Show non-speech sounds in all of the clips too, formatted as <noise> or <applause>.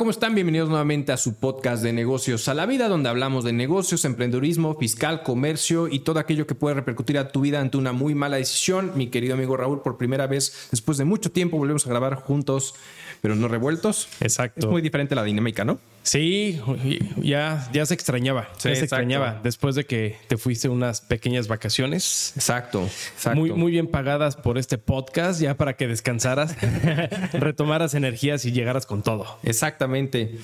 ¿cómo están? Bienvenidos nuevamente a su podcast de negocios a la vida, donde hablamos de negocios, emprendedurismo, fiscal, comercio y todo aquello que puede repercutir a tu vida ante una muy mala decisión. Mi querido amigo Raúl, por primera vez, después de mucho tiempo, volvemos a grabar juntos, pero no revueltos. Exacto. Es muy diferente la dinámica, ¿no? Sí, ya, ya se extrañaba. Sí, ya se exacto. extrañaba después de que te fuiste unas pequeñas vacaciones. Exacto, exacto. Muy, muy bien pagadas por este podcast, ya para que descansaras, <laughs> retomaras energías y llegaras con todo. Exactamente.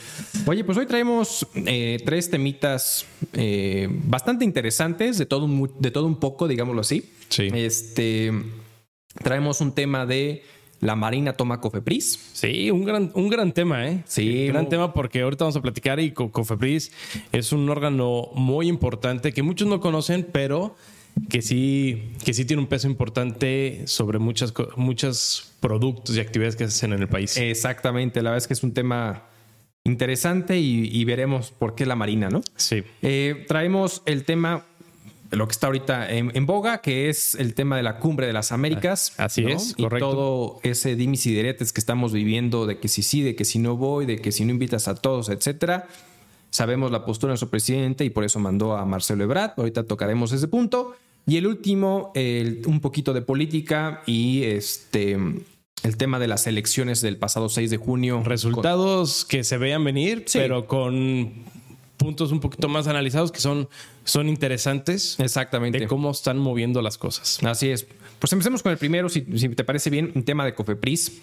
Oye, pues hoy traemos eh, tres temitas eh, bastante interesantes, de todo, de todo un poco, digámoslo así. Sí. Este, traemos un tema de la Marina toma Cofepris. Sí, un gran, un gran tema, ¿eh? Sí, Gran muy- tema porque ahorita vamos a platicar y Co- Cofepris es un órgano muy importante que muchos no conocen, pero que sí, que sí tiene un peso importante sobre muchas, muchos productos y actividades que se hacen en el país. Exactamente, la verdad es que es un tema interesante y, y veremos por qué la Marina, ¿no? sí. Eh, traemos el tema, lo que está ahorita en, en boga, que es el tema de la cumbre de las Américas. Ah, así ¿no? es, Y correcto. todo ese dimis y diretes que estamos viviendo de que si sí, de que si no voy, de que si no invitas a todos, etcétera. Sabemos la postura de nuestro presidente y por eso mandó a Marcelo Ebrard. Ahorita tocaremos ese punto. Y el último, el- un poquito de política y este el tema de las elecciones del pasado 6 de junio. Resultados que se vean venir, Sí. pero con puntos un poquito más analizados que son, son interesantes Exactamente. de cómo están moviendo las cosas. Así es. Pues empecemos con el primero, si, si te parece bien, un tema de Cofepris.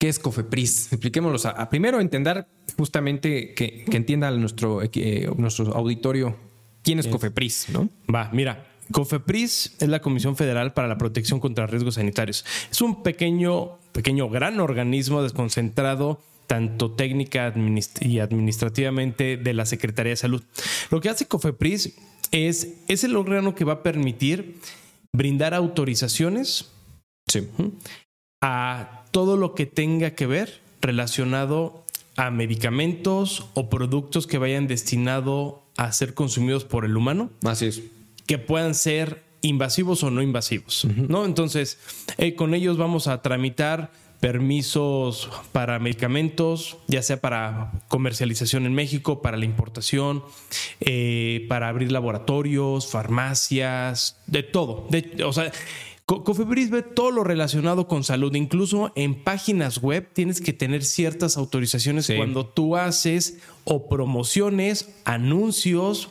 ¿Qué es Cofepris? Expliquémoslo. A, a primero entender justamente que, que entienda nuestro, eh, nuestro auditorio quién es Cofepris, ¿no? Va, mira, COFEPRIS es la Comisión Federal para la Protección contra Riesgos Sanitarios. Es un pequeño, pequeño, gran organismo desconcentrado tanto técnica administ- y administrativamente de la Secretaría de Salud. Lo que hace COFEPRIS es, es el órgano que va a permitir brindar autorizaciones Sí. a todo lo que tenga que ver relacionado a medicamentos o productos que vayan destinados a ser consumidos por el humano Así es. que puedan ser invasivos o no invasivos, ¿no? Entonces, eh, con ellos vamos a tramitar permisos para medicamentos, ya sea para comercialización en México, para la importación, eh, para abrir laboratorios, farmacias, de todo. De- o sea, Cofepris ve todo lo relacionado con salud, incluso en páginas web tienes que tener ciertas autorizaciones Sí. cuando tú haces o promociones, anuncios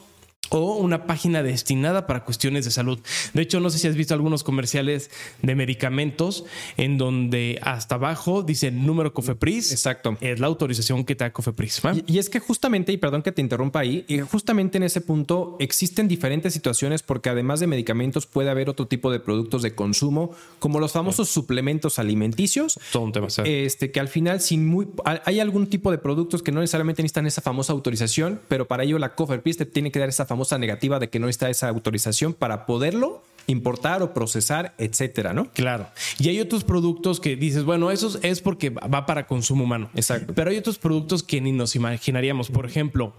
o una página destinada para cuestiones de salud. De hecho, no sé si has visto algunos comerciales de medicamentos en donde hasta abajo dice número Cofepris. Exacto. Es la autorización que te da Cofepris. Y, y es que justamente, y perdón que te interrumpa ahí, y justamente en ese punto existen diferentes situaciones porque además de medicamentos puede haber otro tipo de productos de consumo, como los famosos suplementos alimenticios, Todo un tema. ¿sabes? este, que al final sin muy, hay algún tipo de productos que no necesariamente necesitan esa famosa autorización, pero para ello la Cofepris te tiene que dar esa famosa negativa de que no está esa autorización para poderlo importar o procesar, etcétera, ¿no? Claro. Y hay otros productos que dices, bueno, eso es porque va para consumo humano. Exacto. Pero hay otros productos que ni nos imaginaríamos. Por ejemplo,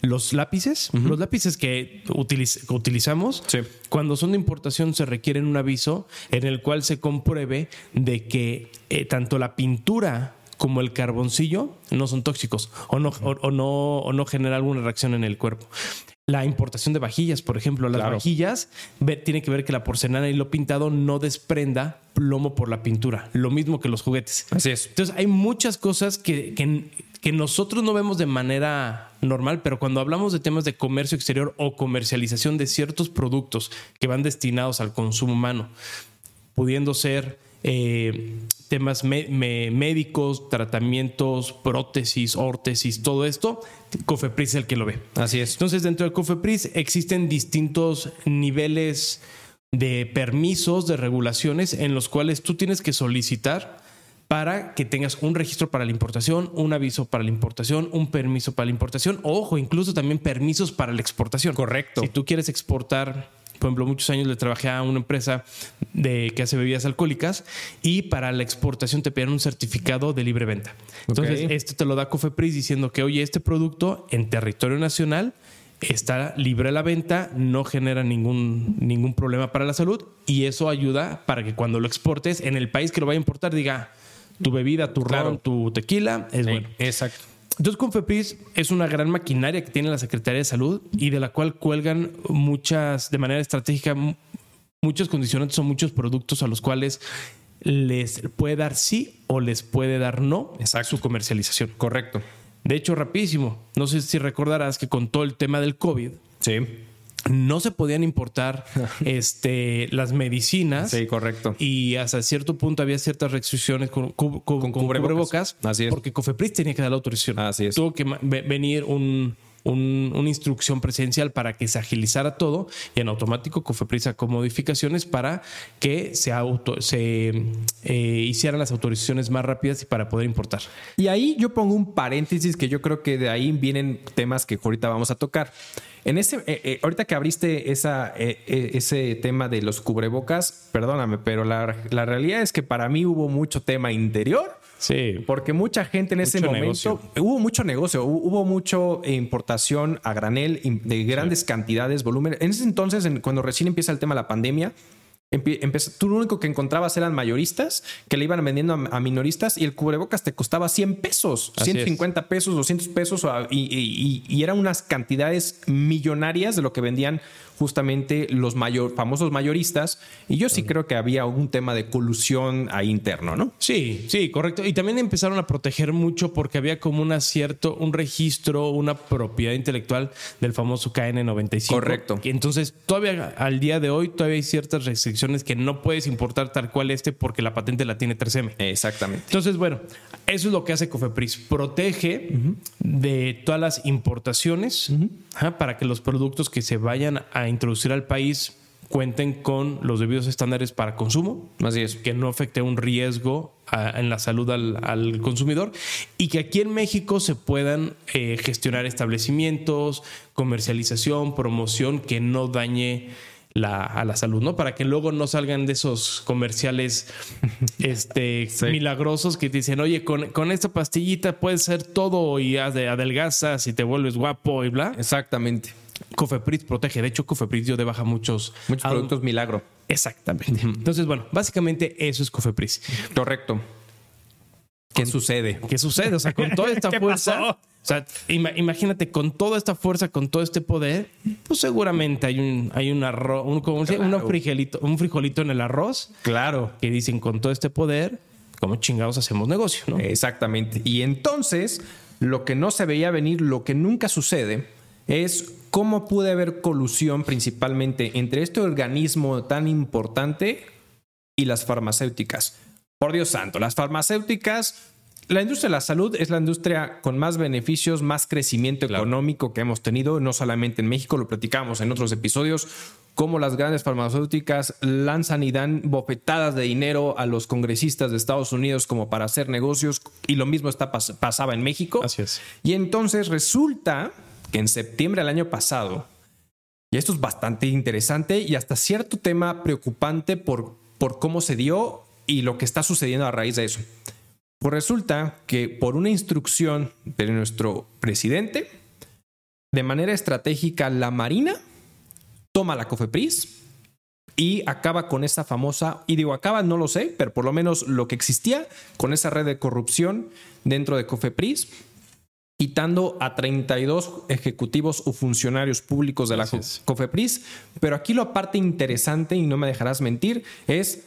los lápices. Los lápices que utiliz- que utilizamos, Sí. cuando son de importación se requieren un aviso en el cual se compruebe de que eh, tanto la pintura como el carboncillo no son tóxicos o no, o, o no, o no genera alguna reacción en el cuerpo. La importación de vajillas, por ejemplo, las Claro. vajillas tiene que ver que la porcelana y lo pintado no desprenda plomo por la pintura, lo mismo que los juguetes. Así es. Entonces hay muchas cosas que, que- que nosotros no vemos de manera normal, pero cuando hablamos de temas de comercio exterior o comercialización de ciertos productos que van destinados al consumo humano, pudiendo ser eh, temas médicos, tratamientos, prótesis, órtesis, todo esto, Cofepris es el que lo ve. Así es. Entonces, dentro de Cofepris existen distintos niveles de permisos, de regulaciones en los cuales tú tienes que solicitar para que tengas un registro para la importación, un aviso para la importación, un permiso para la importación, ojo, incluso también permisos para la exportación. Correcto. Si tú quieres exportar, por ejemplo, muchos años le trabajé a una empresa de que hace bebidas alcohólicas y para la exportación te piden un certificado de libre venta. Entonces, Ok. esto te lo da Cofepris diciendo que, oye, este producto en territorio nacional está libre a la venta, no genera ningún, ningún problema para la salud y eso ayuda para que cuando lo exportes en el país que lo vaya a importar diga tu bebida, tu Claro. ron, tu tequila es bueno. Exacto. Entonces, Confepris es una gran maquinaria que tiene la Secretaría de Salud y de la cual cuelgan muchas, de manera estratégica, muchos condicionantes o muchos productos a los cuales les puede dar sí o les puede dar no Exacto. su comercialización. Correcto. De hecho, rapidísimo, no sé si recordarás que con todo el tema del COVID, Sí. No se podían importar <laughs> este, las medicinas. Sí, correcto. Y hasta cierto punto había ciertas restricciones con, cu- cu- con cubrebocas. cubrebocas. Así es. Porque Cofepris tenía que dar la autorización. Así es. Tuvo que venir un, un- una instrucción presidencial para que se agilizara todo y en automático Cofepris sacó modificaciones para que se, auto, se eh, hicieran las autorizaciones más rápidas y para poder importar. Y ahí yo pongo un paréntesis que yo creo que de ahí vienen temas que ahorita vamos a tocar. En ese, eh, eh, ahorita que abriste eh, ese tema de los cubrebocas, perdóname, pero la realidad es que para mí hubo mucho tema interior. Sí. Porque mucha gente en ese momento negocio. hubo mucho negocio, hu- hubo mucho importación a granel de grandes cantidades, volumen. En ese entonces, en- cuando recién empieza el tema de la pandemia, empezó- tú lo único que encontrabas eran mayoristas que le iban vendiendo a, a minoristas y el cubrebocas te costaba 100 pesos, Así es. 150 pesos, 200 pesos y eran unas cantidades millonarias de lo que vendían justamente los mayor, famosos mayoristas. Y yo sí creo que había un tema de colusión ahí interno, ¿no? Sí, sí, correcto. Y también empezaron a proteger mucho porque había como un acierto, un registro, una propiedad intelectual del famoso KN95. Correcto. Y entonces, todavía al día de hoy, todavía hay ciertas restricciones que no puedes importar tal cual este porque la patente la tiene 3M. Exactamente. Entonces, bueno, eso es lo que hace Cofepris. Protege de todas las importaciones para que los productos que se vayan a introducir al país cuenten con los debidos estándares para consumo, Así es. que no afecte un riesgo a- en la salud al, al consumidor y que aquí en México se puedan eh, gestionar establecimientos, comercialización, promoción que no dañe la, a la salud, ¿no? Para que luego no salgan de esos comerciales <laughs> este, milagrosos que te dicen, oye, con, con esta pastillita puedes ser todo y adelgazas y te vuelves guapo y bla. Exactamente. Cofepris protege. De hecho, Cofepris dio de baja muchos, productos milagro. Exactamente. Entonces, bueno, básicamente eso es Cofepris. Correcto. ¿Qué sucede? ¿Qué sucede? O sea, con toda esta <laughs> ¿Qué fuerza. pasó? O sea, ima- imagínate, con toda esta fuerza, con todo este poder, pues seguramente hay un, hay un arroz, un, ¿cómo se llama? Claro. Un frijolito, un frijolito en el arroz Claro. que dicen con todo este poder, ¿cómo chingados hacemos negocio? ¿no? Exactamente. Y entonces, lo que no se veía venir, lo que nunca sucede, es cómo puede haber colusión principalmente entre este organismo tan importante y las farmacéuticas. Por Dios santo, las farmacéuticas, la industria de la salud es la industria con más beneficios, más crecimiento económico que hemos tenido, no solamente en México, lo platicamos en otros episodios, cómo las grandes farmacéuticas lanzan y dan bofetadas de dinero a los congresistas de Estados Unidos como para hacer negocios y lo mismo está pas- pasaba en México. Así es. Y entonces resulta que en septiembre del año pasado, y esto es bastante interesante y hasta cierto tema preocupante por, por cómo se dio y lo que está sucediendo a raíz de eso. Pues resulta que por una instrucción de nuestro presidente, de manera estratégica, la Marina toma la COFEPRIS y acaba con esa famosa, y digo acaba, no lo sé, pero por lo menos lo que existía con esa red de corrupción dentro de COFEPRIS, quitando a 32 ejecutivos o funcionarios públicos de la. COFEPRIS. Pero aquí lo parte interesante, y no me dejarás mentir, es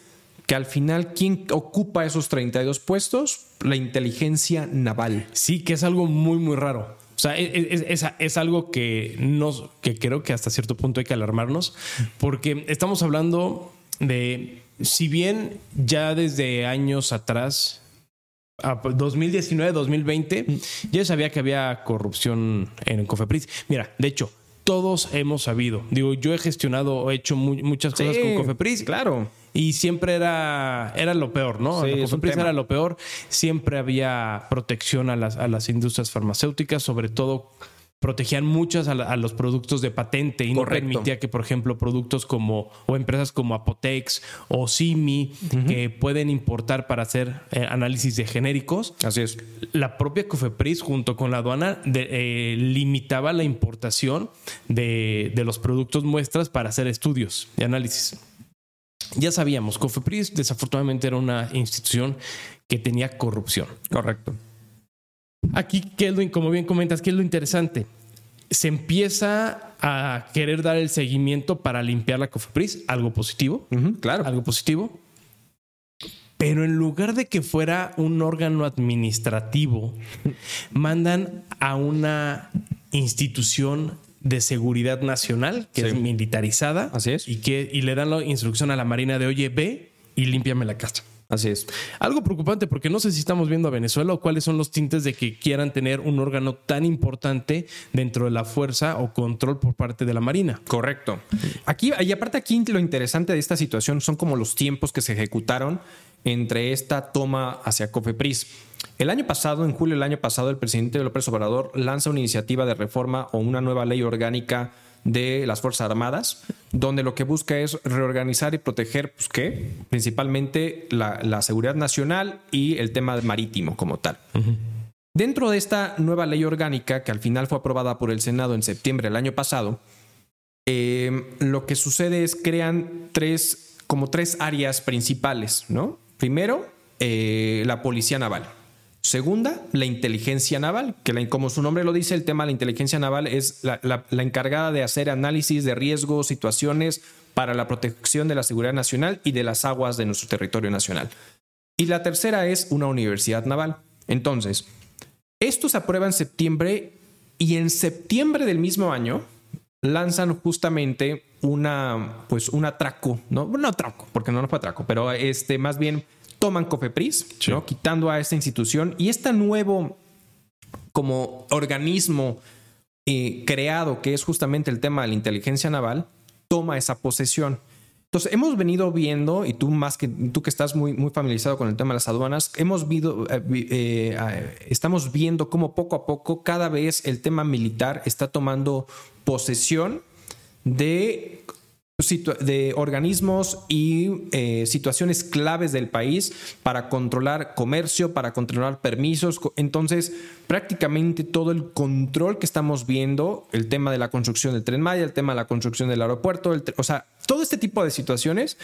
que al final, ¿quién ocupa esos 32 puestos? La inteligencia naval. Sí, que es algo muy, muy raro. O sea, es, es- es- es algo que, nos, que creo que hasta cierto punto hay que alarmarnos, porque estamos hablando de, si bien ya desde años atrás, 2019, 2020, ya sabía que había corrupción en Cofepris. Mira, de hecho, todos hemos sabido. Digo, yo he gestionado, he hecho mu- muchas cosas Sí, con Cofepris. Claro. Y siempre era, era lo peor, ¿no? Sí, Cofepris era lo peor. Siempre había protección a las, a las industrias farmacéuticas, sobre todo protegían muchas a, a los productos de patente y Correcto. no permitía que, por ejemplo, productos como o empresas como Apotex o Simi que pueden importar para hacer eh, análisis de genéricos, Así es. la propia Cofepris junto con la aduana de- eh, limitaba la importación de, de los productos muestras para hacer estudios y análisis. Ya sabíamos, Cofepris desafortunadamente era una institución que tenía corrupción. Correcto. Aquí, ¿qué es lo, como bien comentas, ¿qué es lo interesante? Se empieza a querer dar el seguimiento para limpiar la COFEPRIS, algo positivo. claro. Algo positivo. Pero en lugar de que fuera un órgano administrativo, <laughs> mandan a una institución de seguridad nacional que es militarizada. Así es. Y, que, y le dan la instrucción a la Marina de, oye, ve y límpiame la casa. Así es. Algo preocupante porque no sé si estamos viendo a Venezuela o cuáles son los tintes de que quieran tener un órgano tan importante dentro de la fuerza o control por parte de la Marina. Correcto. Aquí, y aparte aquí lo interesante de esta situación son como los tiempos que se ejecutaron entre esta toma hacia Cofepris. El año pasado, en julio del año pasado, el presidente López Obrador lanza una iniciativa de reforma o una nueva ley orgánica de las Fuerzas Armadas, donde lo que busca es reorganizar y proteger, pues, ¿qué? Principalmente la, seguridad nacional y el tema marítimo como tal. Dentro de esta nueva ley orgánica, que al final fue aprobada por el Senado en septiembre del año pasado, eh, lo que sucede es crean tres, como tres áreas principales, ¿no? Primero, eh, la policía naval. Segunda, la inteligencia naval, que como su nombre lo dice, el tema de la inteligencia naval es la, encargada de hacer análisis de riesgos, situaciones para la protección de la seguridad nacional y de las aguas de nuestro territorio nacional. Y la tercera es una universidad naval. Entonces, esto se aprueba en septiembre y en septiembre del mismo año lanzan justamente una, pues un atraco, no, no atraco, porque no, no fue atraco, pero este, más bien toman Cofepris, ¿no? quitando a esta institución y este nuevo como organismo eh, creado, que es justamente el tema de la inteligencia naval, toma esa posesión. Entonces, hemos venido viendo, y tú más que tú que estás muy, muy familiarizado con el tema de las aduanas, hemos visto, eh, eh, estamos viendo cómo poco a poco cada vez el tema militar está tomando posesión de de organismos y eh, situaciones claves del país para controlar comercio, para controlar permisos. Entonces, prácticamente todo el control que estamos viendo, el tema de la construcción del tren Maya, el tema de la construcción del aeropuerto, o sea, todo este tipo de situaciones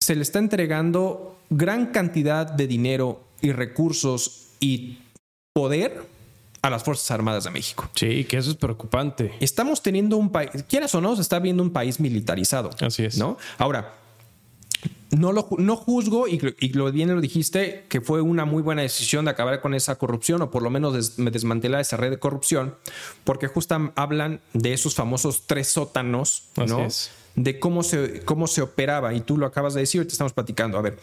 se le está entregando gran cantidad de dinero y recursos y poder a las Fuerzas Armadas de México. Sí, que eso es preocupante. Estamos teniendo un país, quieras o no, se está viendo un país militarizado. Así es. ¿no? Ahora, no, lo, no juzgo, y, lo bien lo dijiste, que fue una muy buena decisión de acabar con esa corrupción, o por lo menos desmantelar esa red de corrupción, porque justo hablan de esos famosos tres sótanos, ¿no? De cómo se, cómo se operaba, y tú lo acabas de decir, y te estamos platicando. A ver,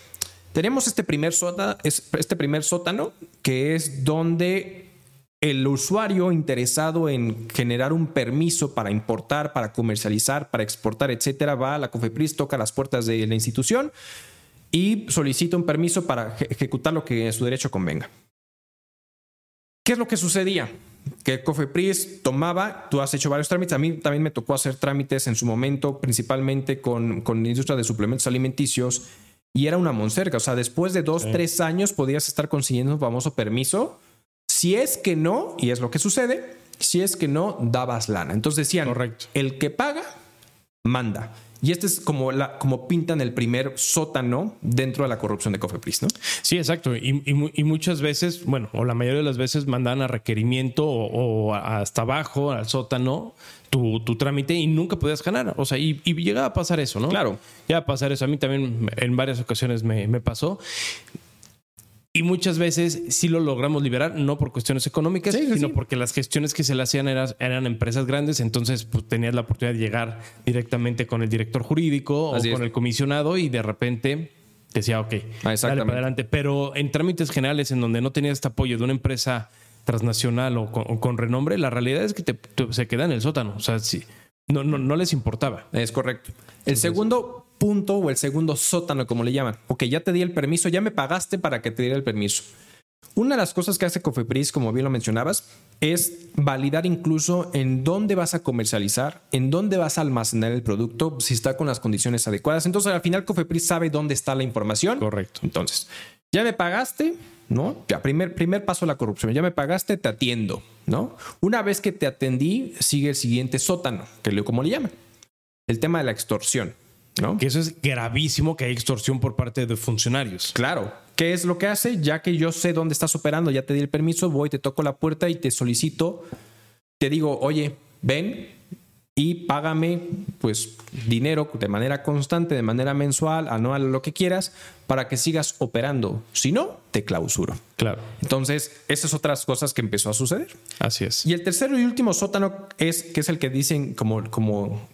tenemos este primer, sótano, este primer sótano, que es donde el usuario interesado en generar un permiso para importar, para comercializar, para exportar, etcétera, va a la COFEPRIS, toca las puertas de la institución y solicita un permiso para ejecutar lo que en su derecho convenga. ¿Qué es lo que sucedía? Que COFEPRIS tomaba, tú has hecho varios trámites, a mí también me tocó hacer trámites en su momento, principalmente con, con la industria de suplementos alimenticios, y era una monserga, o sea, después de dos, tres años podías estar consiguiendo un famoso permiso si es que no, y es lo que sucede, si es que no, dabas lana. Entonces decían, Correcto. el que paga, manda. Y este es como, la, como pintan el primer sótano dentro de la corrupción de Cofepris, ¿no? Sí, exacto. Y, muchas veces, bueno, o la mayoría de las veces mandan a requerimiento o, hasta abajo, al sótano, tu, trámite y nunca podías ganar. O sea, y, llegaba a pasar eso, ¿no? Claro. Ya a pasar eso. A mí también en varias ocasiones me, me pasó. Y muchas veces sí lo logramos liberar, no por cuestiones económicas, sino porque las gestiones que se le hacían eran, eran empresas grandes, entonces pues, tenías la oportunidad de llegar directamente con el director jurídico o con el comisionado y de repente decía, ok, ah, dale para adelante. Pero en trámites generales en donde no tenías este apoyo de una empresa transnacional o con, renombre, la realidad es que te, se queda en el sótano. O sea, sí, no, no, no les importaba. Es correcto. El segundo punto o el segundo sótano, como le llaman. Ok, ya te di el permiso, ya me pagaste para que te diera el permiso. Una de las cosas que hace Cofepris, como bien lo mencionabas, es validar incluso en dónde vas a comercializar, en dónde vas a almacenar el producto, si está con las condiciones adecuadas. Entonces, al final, Cofepris sabe dónde está la información. Correcto. Entonces, ya me pagaste, ¿no? Ya, primer, primer paso a la corrupción. Ya me pagaste, te atiendo, ¿no? Una vez que te atendí, sigue el siguiente sótano, que es como le llaman. El tema de la extorsión. Que eso es gravísimo que hay extorsión por parte de funcionarios. Claro, ¿Qué es lo que hace? Ya que yo sé dónde estás operando, ya te di el permiso, voy, te toco la puerta y te solicito, te digo, oye, ven y págame pues dinero de manera constante, de manera mensual, anual, lo que quieras, para que sigas operando. Si no, te clausuro. Claro. Entonces, esas otras cosas que empezó a suceder. Así es. Y el tercero y último sótano es que es el que dicen como, como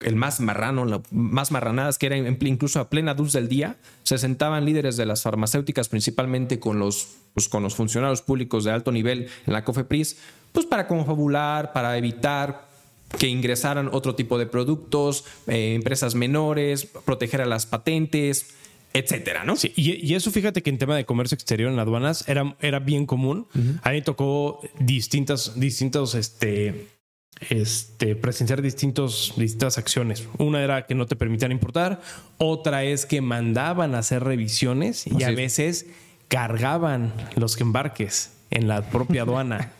el más marrano, más marranadas, que era incluso a plena luz del día, se sentaban líderes de las farmacéuticas, principalmente con los, pues, con los funcionarios públicos de alto nivel en la COFEPRIS, pues para confabular, para evitar que ingresaran otro tipo de productos, eh, empresas menores, proteger a las patentes, etcétera, ¿no? Sí, y, eso fíjate que en tema de comercio exterior en aduanas era, era bien común. A mí tocó distintas, distintos, este, este, presenciar distintos, distintas acciones. Una era que no te permitían importar, otra es que mandaban a hacer revisiones y a veces cargaban los embarques en la propia aduana.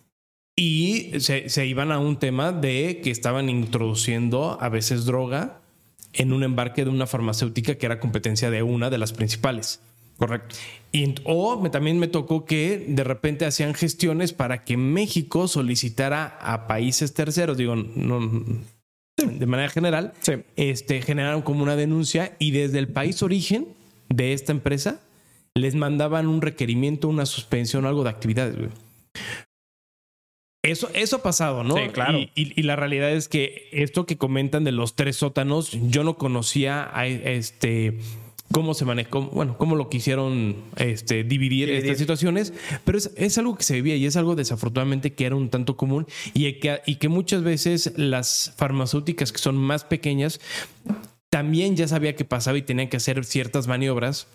<laughs> y se, se, iban a un tema de que estaban introduciendo a veces droga en un embarque de una farmacéutica que era competencia de una de las principales. Correcto. Y, o también me tocó que de repente hacían gestiones para que México solicitara a países terceros, digo, no, de manera general, este, generaron como una denuncia y desde el país origen de esta empresa les mandaban un requerimiento, una suspensión, algo de actividades. Eso, eso ha pasado, ¿no? Sí, claro. Y, y, la realidad es que esto que comentan de los tres sótanos, yo no conocía a este cómo se manejó, bueno, cómo lo quisieron este, dividir estas situaciones, pero es, algo que se vivía y es algo desafortunadamente que era un tanto común y que, y que muchas veces las farmacéuticas que son más pequeñas también ya sabía que pasaba y tenían que hacer ciertas maniobras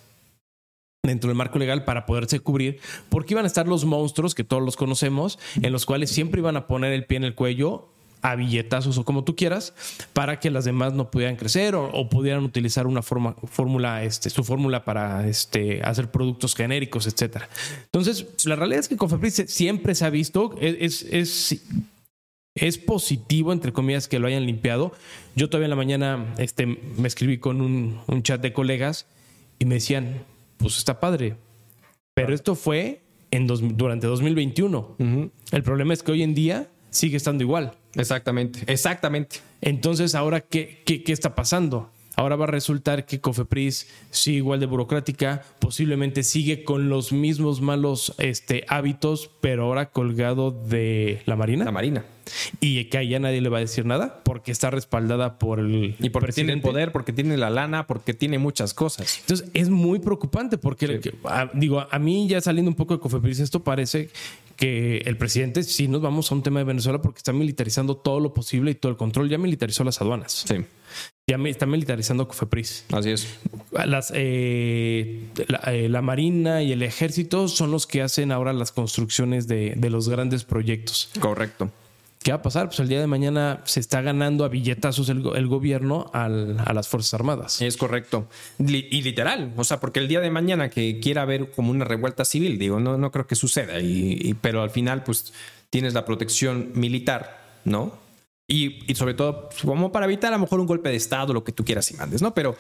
dentro del marco legal para poderse cubrir, porque iban a estar los monstruos que todos los conocemos, en los cuales siempre iban a poner el pie en el cuello a billetazos o como tú quieras, para que las demás no pudieran crecer o, pudieran utilizar una forma, fórmula, este, su fórmula para este, hacer productos genéricos, etcétera. Entonces, la realidad es que Cofepris siempre se ha visto, es, es, es, positivo, entre comillas, que lo hayan limpiado. Yo todavía en la mañana este, me escribí con un, chat de colegas y me decían, pues está padre, pero esto fue en durante 2021. El problema es que hoy en día sigue estando igual. Exactamente, exactamente. Entonces, ahora, ¿qué, qué, qué está pasando? Ahora va a resultar que Cofepris sigue igual de burocrática, posiblemente sigue con los mismos malos este, hábitos, pero ahora colgado de la Marina. La Marina. Y que ahí ya nadie le va a decir nada porque está respaldada por el. Y porque tiene el poder, porque tiene la lana, porque tiene muchas cosas. Entonces es muy preocupante porque, digo, a mí ya saliendo un poco de Cofepris, esto parece que el presidente sí nos vamos a un tema de Venezuela porque está militarizando todo lo posible y todo el control. Ya militarizó las aduanas. Sí. Ya está militarizando Cofepris. Así es. Las, eh, eh, la, Marina y el Ejército son los que hacen ahora las construcciones de, de los grandes proyectos. Correcto. ¿Qué va a pasar? Pues el día de mañana se está ganando a billetazos el, gobierno a las Fuerzas Armadas. Es correcto. y literal, o sea, porque el día de mañana que quiera haber como una revuelta civil, digo, no, no creo que suceda, y, pero al final pues tienes la protección militar, ¿no? Y, y, sobre todo como para evitar a lo mejor un golpe de Estado, lo que tú quieras y mandes, ¿no? Pero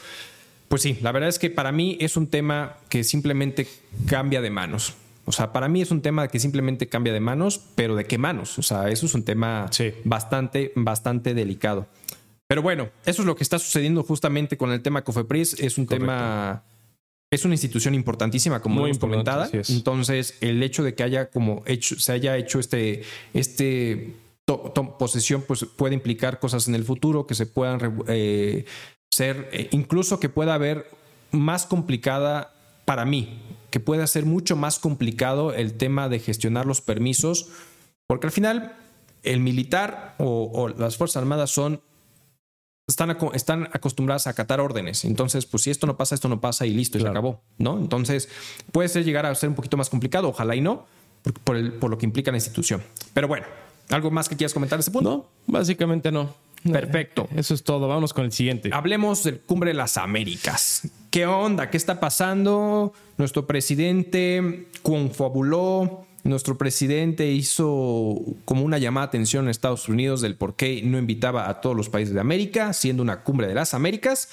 pues sí, la verdad es que para mí es un tema que simplemente cambia de manos. O sea, para mí es un tema que simplemente cambia de manos, pero ¿de qué manos? O sea, eso es un tema bastante, bastante delicado. Pero bueno, eso es lo que está sucediendo justamente con el tema Cofepris. Es un tema, es una institución importantísima, como hemos comentado. Entonces, el hecho de que haya como hecho, se haya hecho este, este posesión, pues puede implicar cosas en el futuro que se puedan eh, ser, eh, incluso que pueda haber más complicada para mí, que pueda ser mucho más complicado el tema de gestionar los permisos, porque al final el militar o, las Fuerzas Armadas son están, están, acostumbradas a acatar órdenes. Entonces, pues si esto no pasa, esto no pasa y listo, y se acabó, ¿no? Entonces, puede ser llegar a ser un poquito más complicado, ojalá y no, por, el, por lo que implica la institución. Pero bueno, ¿algo más que quieras comentar de ese punto? No, básicamente no. Perfecto. Eso es todo. Vamos con el siguiente. Hablemos del Cumbre de las Américas. ¿Qué onda? ¿Qué está pasando? Nuestro presidente confabuló. Nuestro presidente hizo como una llamada de atención en Estados Unidos del por qué no invitaba a todos los países de América, siendo una cumbre de las Américas.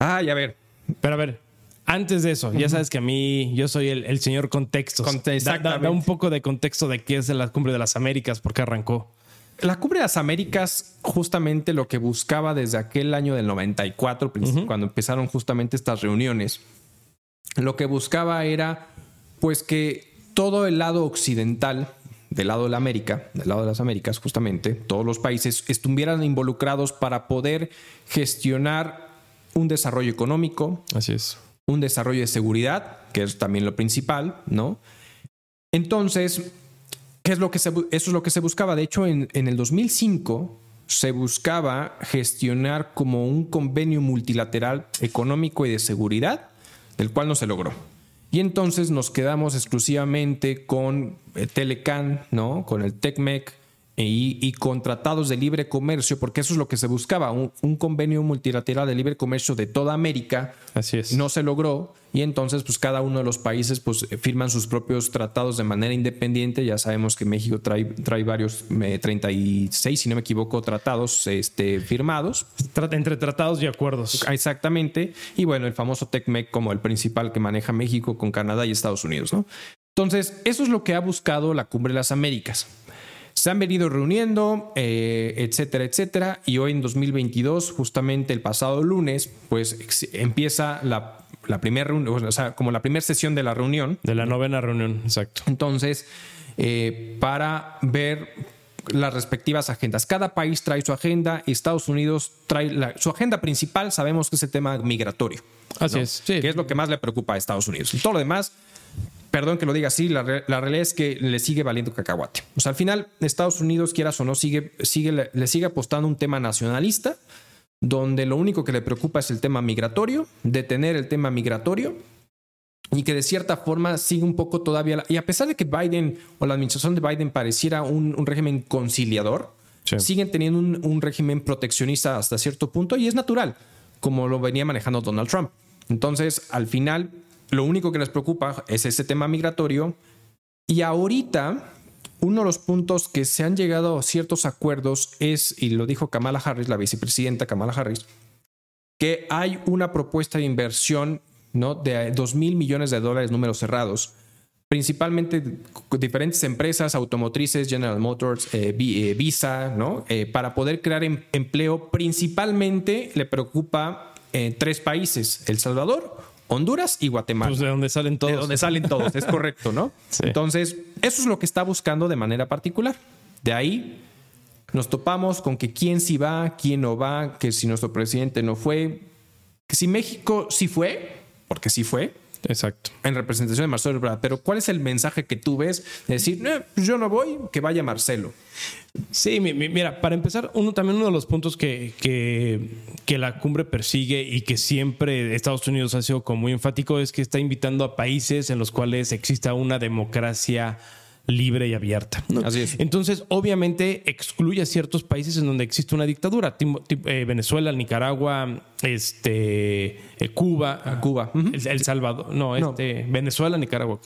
Ay, a ver. Pero a ver, Antes de eso, ya sabes que a mí yo soy el, el señor contextos. Conte- Da- da un poco de contexto de qué es la cumbre de las Américas, por qué arrancó. La Cumbre de las Américas, justamente lo que buscaba desde aquel año del 94, princip- cuando empezaron justamente estas reuniones, lo que buscaba era pues que todo el lado occidental, del lado de la América, del lado de las Américas, justamente, todos los países estuvieran involucrados para poder gestionar un desarrollo económico, Así es. un desarrollo de seguridad, que es también lo principal, ¿no? Entonces, ¿qué es lo que eso es lo que se buscaba. De hecho, en, en el 2005 se buscaba gestionar como un convenio multilateral económico y de seguridad, del cual no se logró. Y entonces nos quedamos exclusivamente con eh, Telecan, ¿no? Con el TECMEC y, y con tratados de libre comercio, porque eso es lo que se buscaba, un, un convenio multilateral de libre comercio de toda América, Así es. no se logró y entonces pues cada uno de los países pues firman sus propios tratados de manera independiente. Ya sabemos que México trae, trae varios, eh, 36 si no me equivoco, tratados este, firmados. Entre tratados y acuerdos. Exactamente. Y bueno, el famoso TECMEC como el principal que maneja México con Canadá y Estados Unidos, ¿no? Entonces, eso es lo que ha buscado la Cumbre de las Américas. Se han venido reuniendo, eh, etcétera, etcétera. Y hoy en 2022, justamente el pasado lunes, pues empieza la, la primera reunión, o sea, como la primera sesión de la reunión. De la novena reunión, exacto. Entonces, eh, para ver las respectivas agendas. Cada país trae su agenda. Estados Unidos trae la- su agenda principal. Sabemos que es el tema migratorio. Así ¿no? es. Sí. Que es lo que más le preocupa a Estados Unidos. Y todo lo demás, perdón que lo diga así, la, la realidad es que le sigue valiendo cacahuate. O sea, al final, Estados Unidos, quieras o no, sigue, sigue, le- sigue apostando un tema nacionalista, donde lo único que le preocupa es el tema migratorio, detener el tema migratorio y que de cierta forma sigue un poco todavía. la- y a pesar de que Biden o la administración de Biden pareciera un, un régimen conciliador, Sí. siguen teniendo un, un régimen proteccionista hasta cierto punto y es natural, como lo venía manejando Donald Trump. Entonces, al final, lo único que les preocupa es ese tema migratorio. Y ahorita, uno de los puntos que se han llegado a ciertos acuerdos es, y lo dijo Kamala Harris, la vicepresidenta Kamala Harris, que hay una propuesta de inversión ¿no? de 2 mil millones de dólares, números cerrados, principalmente diferentes empresas automotrices, General Motors, eh, eh, Visa, ¿no? Eh, para poder crear em- empleo. Principalmente le preocupa eh, tres países: El Salvador, Honduras y Guatemala. Pues de donde salen todos. De donde salen todos, es correcto, ¿no? <laughs> Sí. Entonces, eso es lo que está buscando de manera particular. De ahí nos topamos con que quién sí va, quién no va, que si nuestro presidente no fue, que si México sí fue, porque sí fue, Exacto. en representación de Marcelo Ebrard. Pero ¿cuál es el mensaje que tú ves de decir, "Eh, pues yo no voy, que vaya Marcelo? Sí, mi- mi- mira, para empezar, uno también uno de los puntos que, que, que la cumbre persigue y que siempre Estados Unidos ha sido como muy enfático es que está invitando a países en los cuales exista una democracia libre y abierta. ¿no? Así es. Entonces, obviamente, excluye a ciertos países en donde existe una dictadura, eh, Venezuela, Nicaragua, este, eh, Cuba, A Cuba. El, El Salvador, no, No. este, Venezuela, Nicaragua.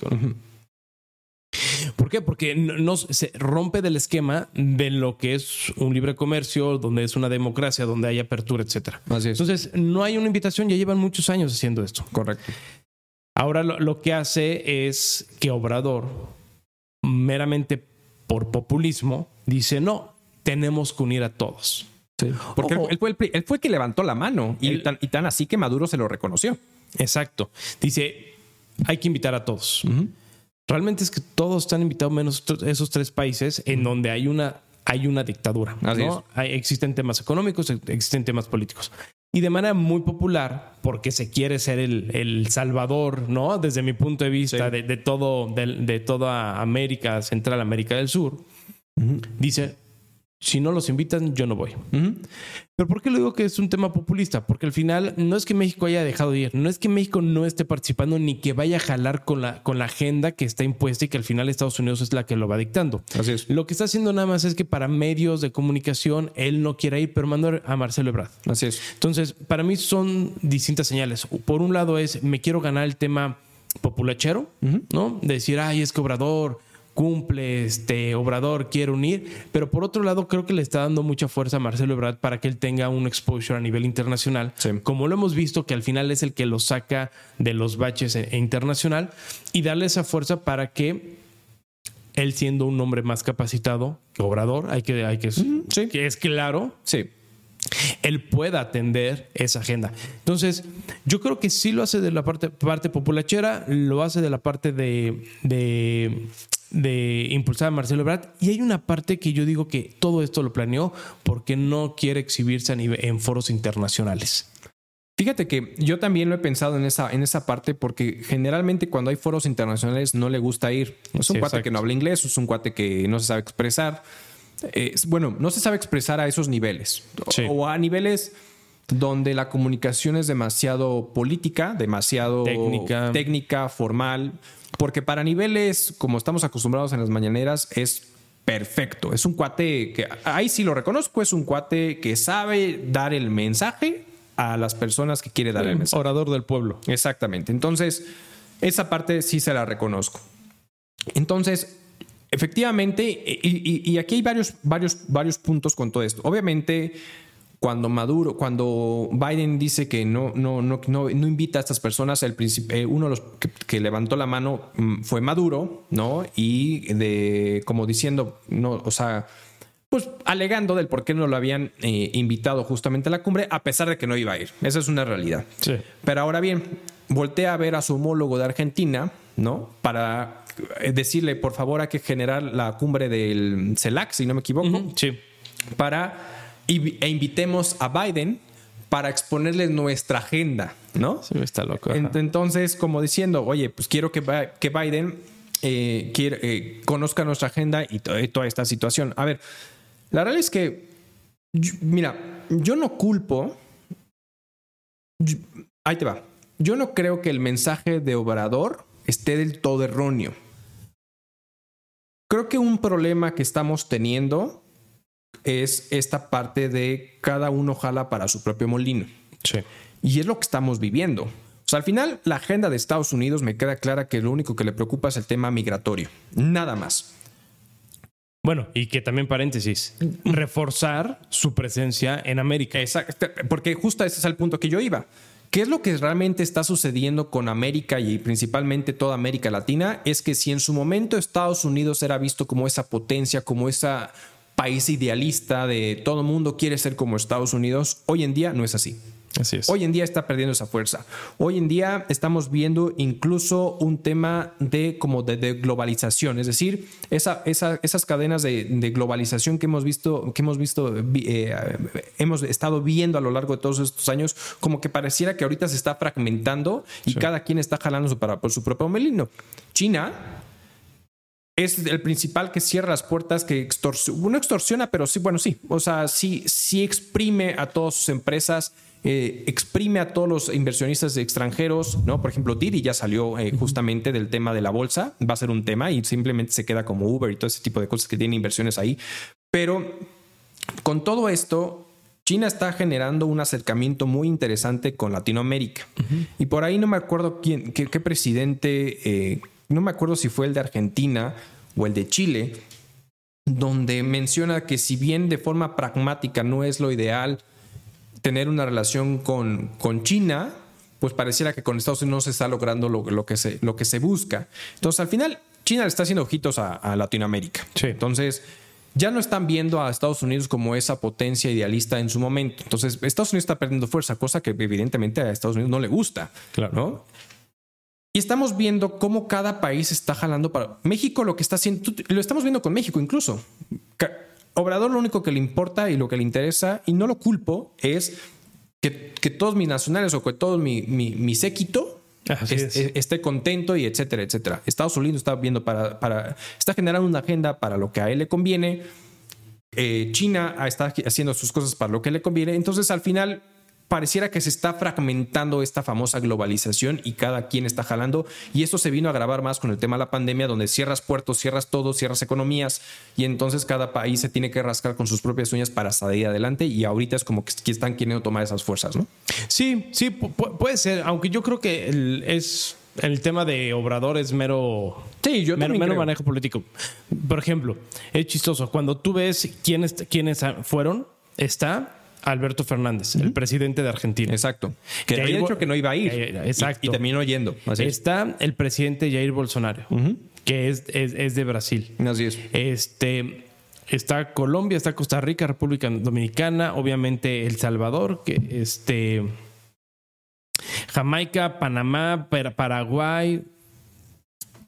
¿Por qué? Porque no, no- se rompe del esquema de lo que es un libre comercio, donde es una democracia, donde hay apertura, etcétera. Así es. Entonces, no hay una invitación, ya llevan muchos años haciendo esto. Correcto. Ahora lo, lo que hace es que Obrador, meramente por populismo, dice, no, tenemos que unir a todos. Porque él, fue el, él fue el que levantó la mano y, tan, y tan así que Maduro se lo reconoció. Exacto. Dice, hay que invitar a todos. Realmente es que todos están invitados menos esos tres países en donde hay una, hay una dictadura. Así ¿no? Hay- existen temas económicos, ex- existen temas políticos. Y de manera muy popular, porque se quiere ser el, el salvador, ¿no? Desde mi punto de vista, Sí. de, de todo, de, de toda América, Central América del Sur, dice, si no los invitan, yo no voy. Pero ¿por qué lo digo que es un tema populista? Porque al final no es que México haya dejado de ir, no es que México no esté participando ni que vaya a jalar con la, con la agenda que está impuesta y que al final Estados Unidos es la que lo va dictando. Así es. Lo que está haciendo nada más es que para medios de comunicación él no quiere ir, pero mandó a Marcelo Ebrard. Así es. Entonces, para mí son distintas señales. Por un lado es, me quiero ganar el tema populachero, ¿no? De decir, ay, es que Obrador cumple, este Obrador quiere unir, pero por otro lado creo que le está dando mucha fuerza a Marcelo Ebrard para que él tenga un exposure a nivel internacional, como lo hemos visto que al final es el que lo saca de los baches e, internacional y darle esa fuerza para que él siendo un hombre más capacitado que Obrador, hay que, hay que, que es claro, sí. él pueda atender esa agenda. Entonces, yo creo que sí lo hace de la parte, parte populachera, lo hace de la parte de, de, de impulsar a Marcelo Ebrard. Y hay una parte que yo digo que todo esto lo planeó porque no quiere exhibirse a nivel, en foros internacionales. Fíjate que yo también lo he pensado en esa, en esa parte porque generalmente cuando hay foros internacionales no le gusta ir. Es un cuate que no habla inglés, es un cuate que no se sabe expresar bueno, no se sabe expresar a esos niveles o a niveles donde la comunicación es demasiado política, demasiado técnica. técnica, formal, porque para niveles como estamos acostumbrados en las mañaneras es perfecto. Es un cuate que ahí sí lo reconozco, es un cuate que sabe dar el mensaje a las personas que quiere dar el mensaje. Orador del pueblo. Exactamente. Entonces, esa parte sí se la reconozco. Entonces, Efectivamente, y, aquí hay varios, varios, varios puntos con todo esto. Obviamente, cuando Maduro, cuando Biden dice que no, no, no, no, invita a estas personas, el eh, uno de los que, levantó la mano mm, fue Maduro, ¿no? Y de como diciendo, no, o sea, pues alegando del por qué no lo habían eh, invitado justamente a la cumbre, a pesar de que no iba a ir. Esa es una realidad. Sí. Pero ahora bien, voltea a ver a su homólogo de Argentina, ¿no? Para eh, decirle, por favor, hay que generar la cumbre del CELAC, si no me equivoco. sí. Para e invitemos a Biden para exponerle nuestra agenda, ¿no? Sí, está loco. Entonces, como diciendo, oye, pues quiero que, que Biden eh, eh, conozca nuestra agenda y toda esta situación. A ver, la realidad es que, mira, yo no culpo. ahí te va. Yo no creo que el mensaje de Obrador esté del todo erróneo. Creo que un problema que estamos teniendo es esta parte de cada uno jala para su propio molino. Y es lo que estamos viviendo. O sea, al final, la agenda de Estados Unidos me queda clara que lo único que le preocupa es el tema migratorio. Nada más. Bueno, y que también paréntesis, reforzar su presencia en América. Exacto, porque justo ese es el punto que yo iba. ¿Qué es lo que realmente está sucediendo con América y principalmente toda América Latina? Es que si en su momento Estados Unidos era visto como esa potencia, como ese país idealista de todo mundo quiere ser como Estados Unidos, hoy en día no es así. Así es. Hoy en día está perdiendo esa fuerza. Hoy en día estamos viendo incluso un tema de como de, globalización, es decir, esa, esas cadenas de, globalización que hemos visto, que hemos visto, eh, hemos estado viendo a lo largo de todos estos años, como que pareciera que ahorita se está fragmentando y cada quien está jalando para, por su propio melino. China es el principal que cierra las puertas, que extorsiona, no extorsiona, pero sí, bueno, sí, o sea, sí, sí exprime a todas sus empresas eh, exprime a todos los inversionistas extranjeros, ¿no? Por ejemplo, Didi ya salió eh, justamente del tema de la bolsa, va a ser un tema y simplemente se queda como Uber y todo ese tipo de cosas que tienen inversiones ahí. Pero con todo esto, China está generando un acercamiento muy interesante con Latinoamérica. Y por ahí no me acuerdo quién, qué, presidente, eh, no me acuerdo si fue el de Argentina o el de Chile, donde menciona que si bien de forma pragmática no es lo ideal tener una relación con, con China, pues pareciera que con Estados Unidos no se está logrando lo, que, se, lo que se busca. Entonces, al final, China le está haciendo ojitos a, Latinoamérica. Entonces, ya no están viendo a Estados Unidos como esa potencia idealista en su momento. Entonces, Estados Unidos está perdiendo fuerza, cosa que evidentemente a Estados Unidos no le gusta. Claro. Y estamos viendo cómo cada país está jalando para. México lo que está haciendo, lo estamos viendo con México incluso. Obrador lo único que le importa y lo que le interesa, y no lo culpo, es que, todos mis nacionales o que todo mi, mi, séquito esté contento y etcétera, etcétera. Estados Unidos está viendo para, para, está generando una agenda para lo que a él le conviene. Eh, China está haciendo sus cosas para lo que le conviene. Entonces, al final, pareciera que se está fragmentando esta famosa globalización y cada quien está jalando. Y esto se vino a agravar más con el tema de la pandemia, donde cierras puertos, cierras todo, cierras economías y entonces cada país se tiene que rascar con sus propias uñas para salir adelante y ahorita es como que están queriendo tomar esas fuerzas, ¿no? Sí, sí, puede ser, aunque yo creo que es el tema de Obrador es mero, Sí, yo mero, mero manejo político. Por ejemplo, es chistoso. Cuando tú ves quiénes, quiénes fueron, está Alberto Fernández, el presidente de Argentina. Exacto. Que, había dicho que no iba a ir. Eh, y- exacto. Y, terminó yendo. Así. Está el presidente Jair Bolsonaro, que es, es- es de Brasil. Así es. Este está Colombia, está Costa Rica, República Dominicana, obviamente El Salvador, que este Jamaica, Panamá, Par- Paraguay,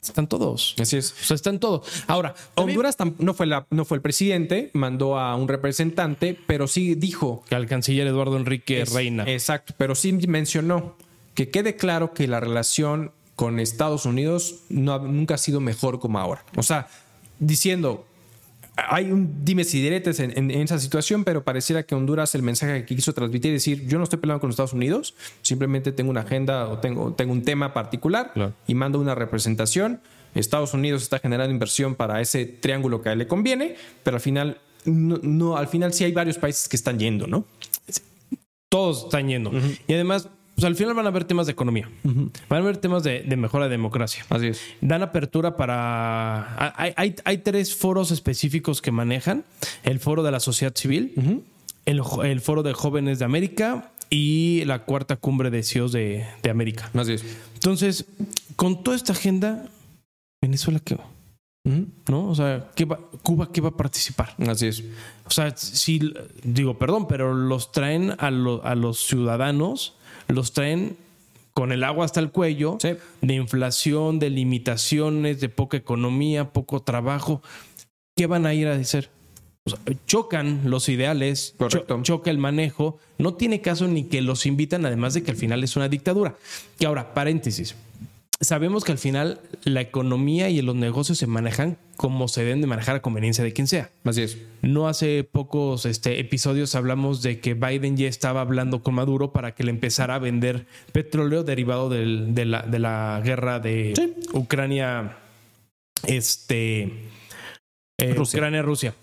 están todos. Así es. O sea, están todos. Ahora, también Honduras no fue, la, no fue el presidente, mandó a un representante, pero sí dijo. que al canciller Eduardo Enrique es- Reina. Exacto, pero sí mencionó que quede claro que la relación con Estados Unidos no, ha- nunca ha sido mejor como ahora. O sea, diciendo, hay un dimes y diretes en, en- en esa situación, pero pareciera que Honduras el mensaje que quiso transmitir es decir, yo no estoy peleando con los Estados Unidos, simplemente tengo una agenda o tengo, tengo un tema particular Claro. y mando una representación. Estados Unidos está generando inversión para ese triángulo que a él le conviene, pero al final, no, no, al final sí hay varios países que están yendo, ¿no? Todos están yendo. Y además, pues, al final van a haber temas de economía. Van a haber temas de, de mejora de democracia. Así es. Dan apertura para... Hay, hay, hay tres foros específicos que manejan. El foro de la sociedad civil, el, foro de jóvenes de América y la cuarta cumbre de CEOs de, de América. Así es. Entonces, con toda esta agenda, Venezuela, ¿qué va? ¿No? O sea, ¿qué va? Cuba, ¿qué va a participar? Así es. O sea, si digo, perdón, pero los traen a, lo- a los ciudadanos, los traen con el agua hasta el cuello, Sí. de inflación, de limitaciones, de poca economía, poco trabajo. ¿Qué van a ir a hacer? O sea, chocan los ideales, cho- choca el manejo. No tiene caso ni que los invitan, además de que al final es una dictadura. Y ahora, paréntesis. Sabemos que al final la economía y los negocios se manejan como se deben de manejar a conveniencia de quien sea. Así es. No hace pocos este, episodios hablamos de que Biden ya estaba hablando con Maduro para que le empezara a vender petróleo derivado del- de, la, de la guerra de Ucrania, este, eh, Rusia. Ucrania-Rusia.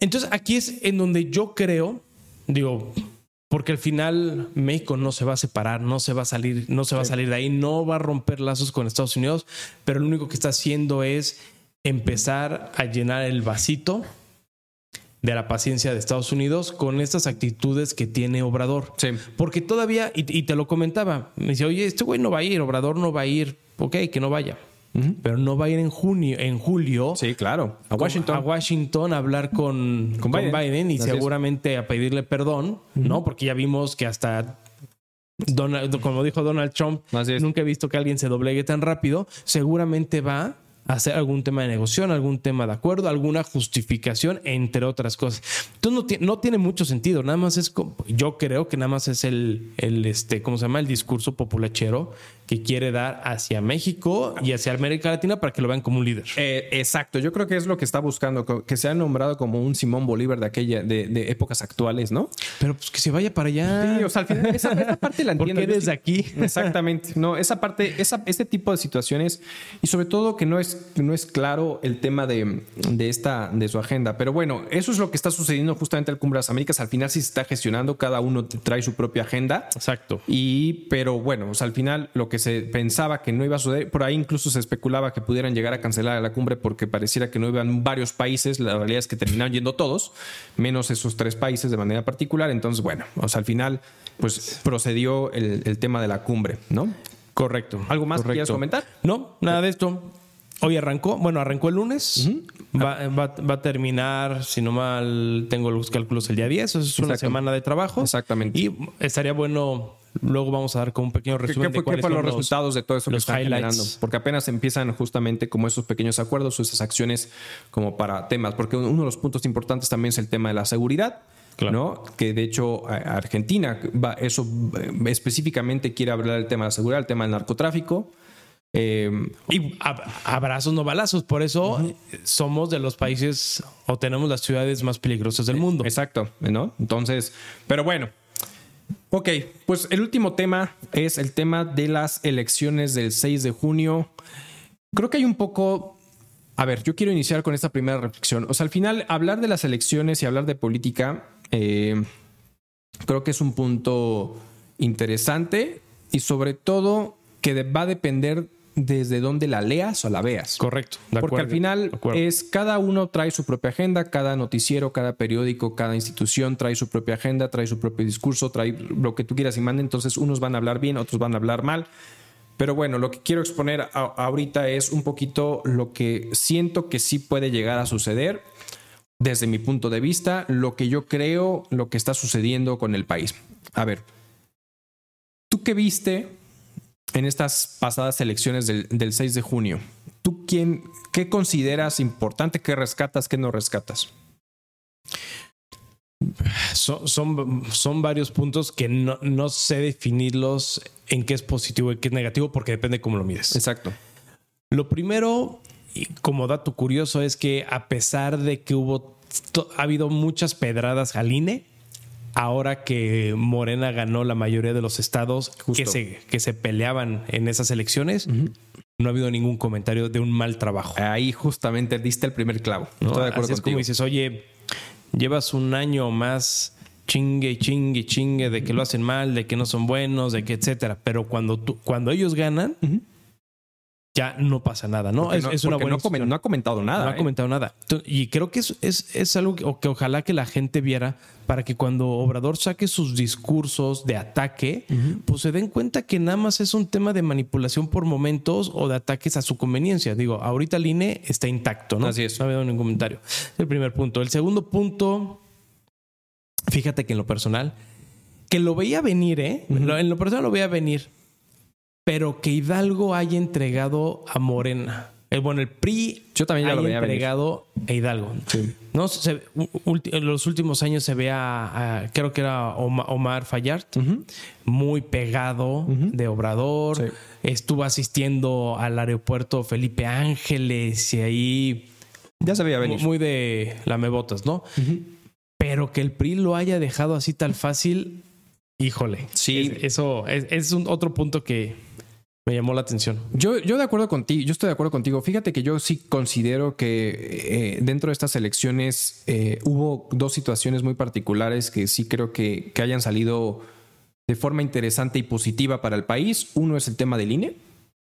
Entonces aquí es en donde yo creo, digo, porque al final México no se va a separar, no se va a salir, no se va a salir de ahí, no va a romper lazos con Estados Unidos, pero lo único que está haciendo es empezar a llenar el vasito de la paciencia de Estados Unidos con estas actitudes que tiene Obrador. Sí. Porque todavía, y, y te lo comentaba, me dice, oye, este güey no va a ir, Obrador no va a ir, ok, que no vaya. Pero no va a ir en junio, en julio Sí, claro. A Washington. a Washington a hablar con, Con con Biden. Biden, y Así es. seguramente a pedirle perdón, ¿no? Porque ya vimos que hasta Donald, como dijo Donald Trump, nunca he visto que alguien se doblegue tan rápido. Seguramente va a hacer algún tema de negociación, algún tema de acuerdo, alguna justificación, entre otras cosas. Entonces no, no tiene mucho sentido. Nada más es, yo creo que nada más es el, el este, ¿cómo se llama? El discurso populachero que quiere dar hacia México y hacia América Latina para que lo vean como un líder. Eh, exacto, yo creo que es lo que está buscando, que se ha nombrado como un Simón Bolívar de aquella, de, de épocas actuales, ¿no? Pero pues que se vaya para allá. Sí, o sea, al final, esa, esa parte la <laughs> ¿Por entiendo. Yo desde sí- aquí? <laughs> Exactamente. No, esa parte, esa, este tipo de situaciones y sobre todo que no es, no es claro el tema de, de esta, de su agenda. Pero bueno, eso es lo que está sucediendo justamente al Cumbre de las Américas. Al final sí se está gestionando, cada uno trae su propia agenda. Exacto. Y, pero bueno, o sea, al final lo que se pensaba que no iba a suceder, por ahí incluso se especulaba que pudieran llegar a cancelar la cumbre porque pareciera que no iban varios países, la realidad es que terminaron yendo todos, menos esos tres países de manera particular, entonces bueno, o sea, al final pues procedió el, el tema de la cumbre, ¿no? Correcto. ¿Algo más que quieras comentar? No, nada de esto. Hoy arrancó, bueno, arrancó el lunes. va, va- va a terminar, si no mal tengo los cálculos, el día 10. Eso es una semana de trabajo. Exactamente. Y estaría bueno, luego vamos a dar como un pequeño ¿Qué, resumen qué de qué cuáles fueron son los resultados de todo eso que están highlights. generando? Porque apenas empiezan justamente como esos pequeños acuerdos o esas acciones como para temas, porque uno de los puntos importantes también es el tema de la seguridad. Claro. ¿no? Que de hecho Argentina va, eso eh, específicamente quiere hablar del tema de la seguridad, el tema del narcotráfico. Eh, Y ab- abrazos, no balazos. Por eso eh, somos de los países o tenemos las ciudades más peligrosas del mundo. Exacto, ¿no? Entonces, pero bueno. Ok, pues el último tema es el tema de las elecciones del 6 de junio. Creo que hay un poco... A ver, yo quiero iniciar con esta primera reflexión. O sea, al final, hablar de las elecciones y hablar de política, eh, creo que es un punto interesante y sobre todo que va a depender desde dónde la leas o la veas. Correcto. Porque al final es cada uno trae su propia agenda, cada noticiero, cada periódico, cada institución trae su propia agenda, trae su propio discurso, trae lo que tú quieras y mande. Entonces unos van a hablar bien, otros van a hablar mal. Pero bueno, lo que quiero exponer ahorita es un poquito lo que siento que sí puede llegar a suceder desde mi punto de vista, lo que yo creo, lo que está sucediendo con el país. A ver, ¿tú qué viste en estas pasadas elecciones del, 6 de junio? ¿Tú quién, qué consideras importante, qué rescatas, qué no rescatas? Son, son, varios puntos que no, no, sé definirlos en qué es positivo y qué es negativo porque depende cómo lo mires. Exacto. Lo primero, como dato curioso, es que a pesar de que hubo ha habido muchas pedradas al INE, ahora que Morena ganó la mayoría de los estados que se, que se peleaban en esas elecciones, no ha habido ningún comentario de un mal trabajo. Ahí justamente diste el primer clavo. Estoy de acuerdo es como dices, oye, llevas un año más chingue, chingue, chingue de que lo hacen mal, de que no son buenos, de que etcétera. Pero cuando, tú, cuando ellos ganan, ya no pasa nada, ¿no? Es, una buena no, no, ha comentado nada. No ha ¿eh? comentado nada. Y creo que es, es, algo que, ojalá que la gente viera para que cuando Obrador saque sus discursos de ataque, pues se den cuenta que nada más es un tema de manipulación por momentos o de ataques a su conveniencia. Digo, ahorita el INE está intacto, ¿no? Así es. No ha habido ningún comentario. El primer punto. El segundo punto, fíjate que en lo personal, que lo veía venir, ¿eh? En lo personal lo veía venir pero que Hidalgo haya entregado a Morena. El, bueno, el PRI Yo también ya haya entregado a Hidalgo. ¿No? en los últimos años se ve a, creo que era Omar Fayard, muy pegado de Obrador. Estuvo asistiendo al aeropuerto Felipe Ángeles y ahí... Ya se veía venir. Muy de lamebotas, ¿no? Pero que el PRI lo haya dejado así tal fácil, híjole. Sí. eso es un otro punto que me llamó la atención. Yo, yo de acuerdo contigo, yo estoy de acuerdo contigo. Fíjate que yo sí considero que eh, dentro de estas elecciones eh, hubo dos situaciones muy particulares que sí creo que, que hayan salido de forma interesante y positiva para el país. Uno es el tema del INE.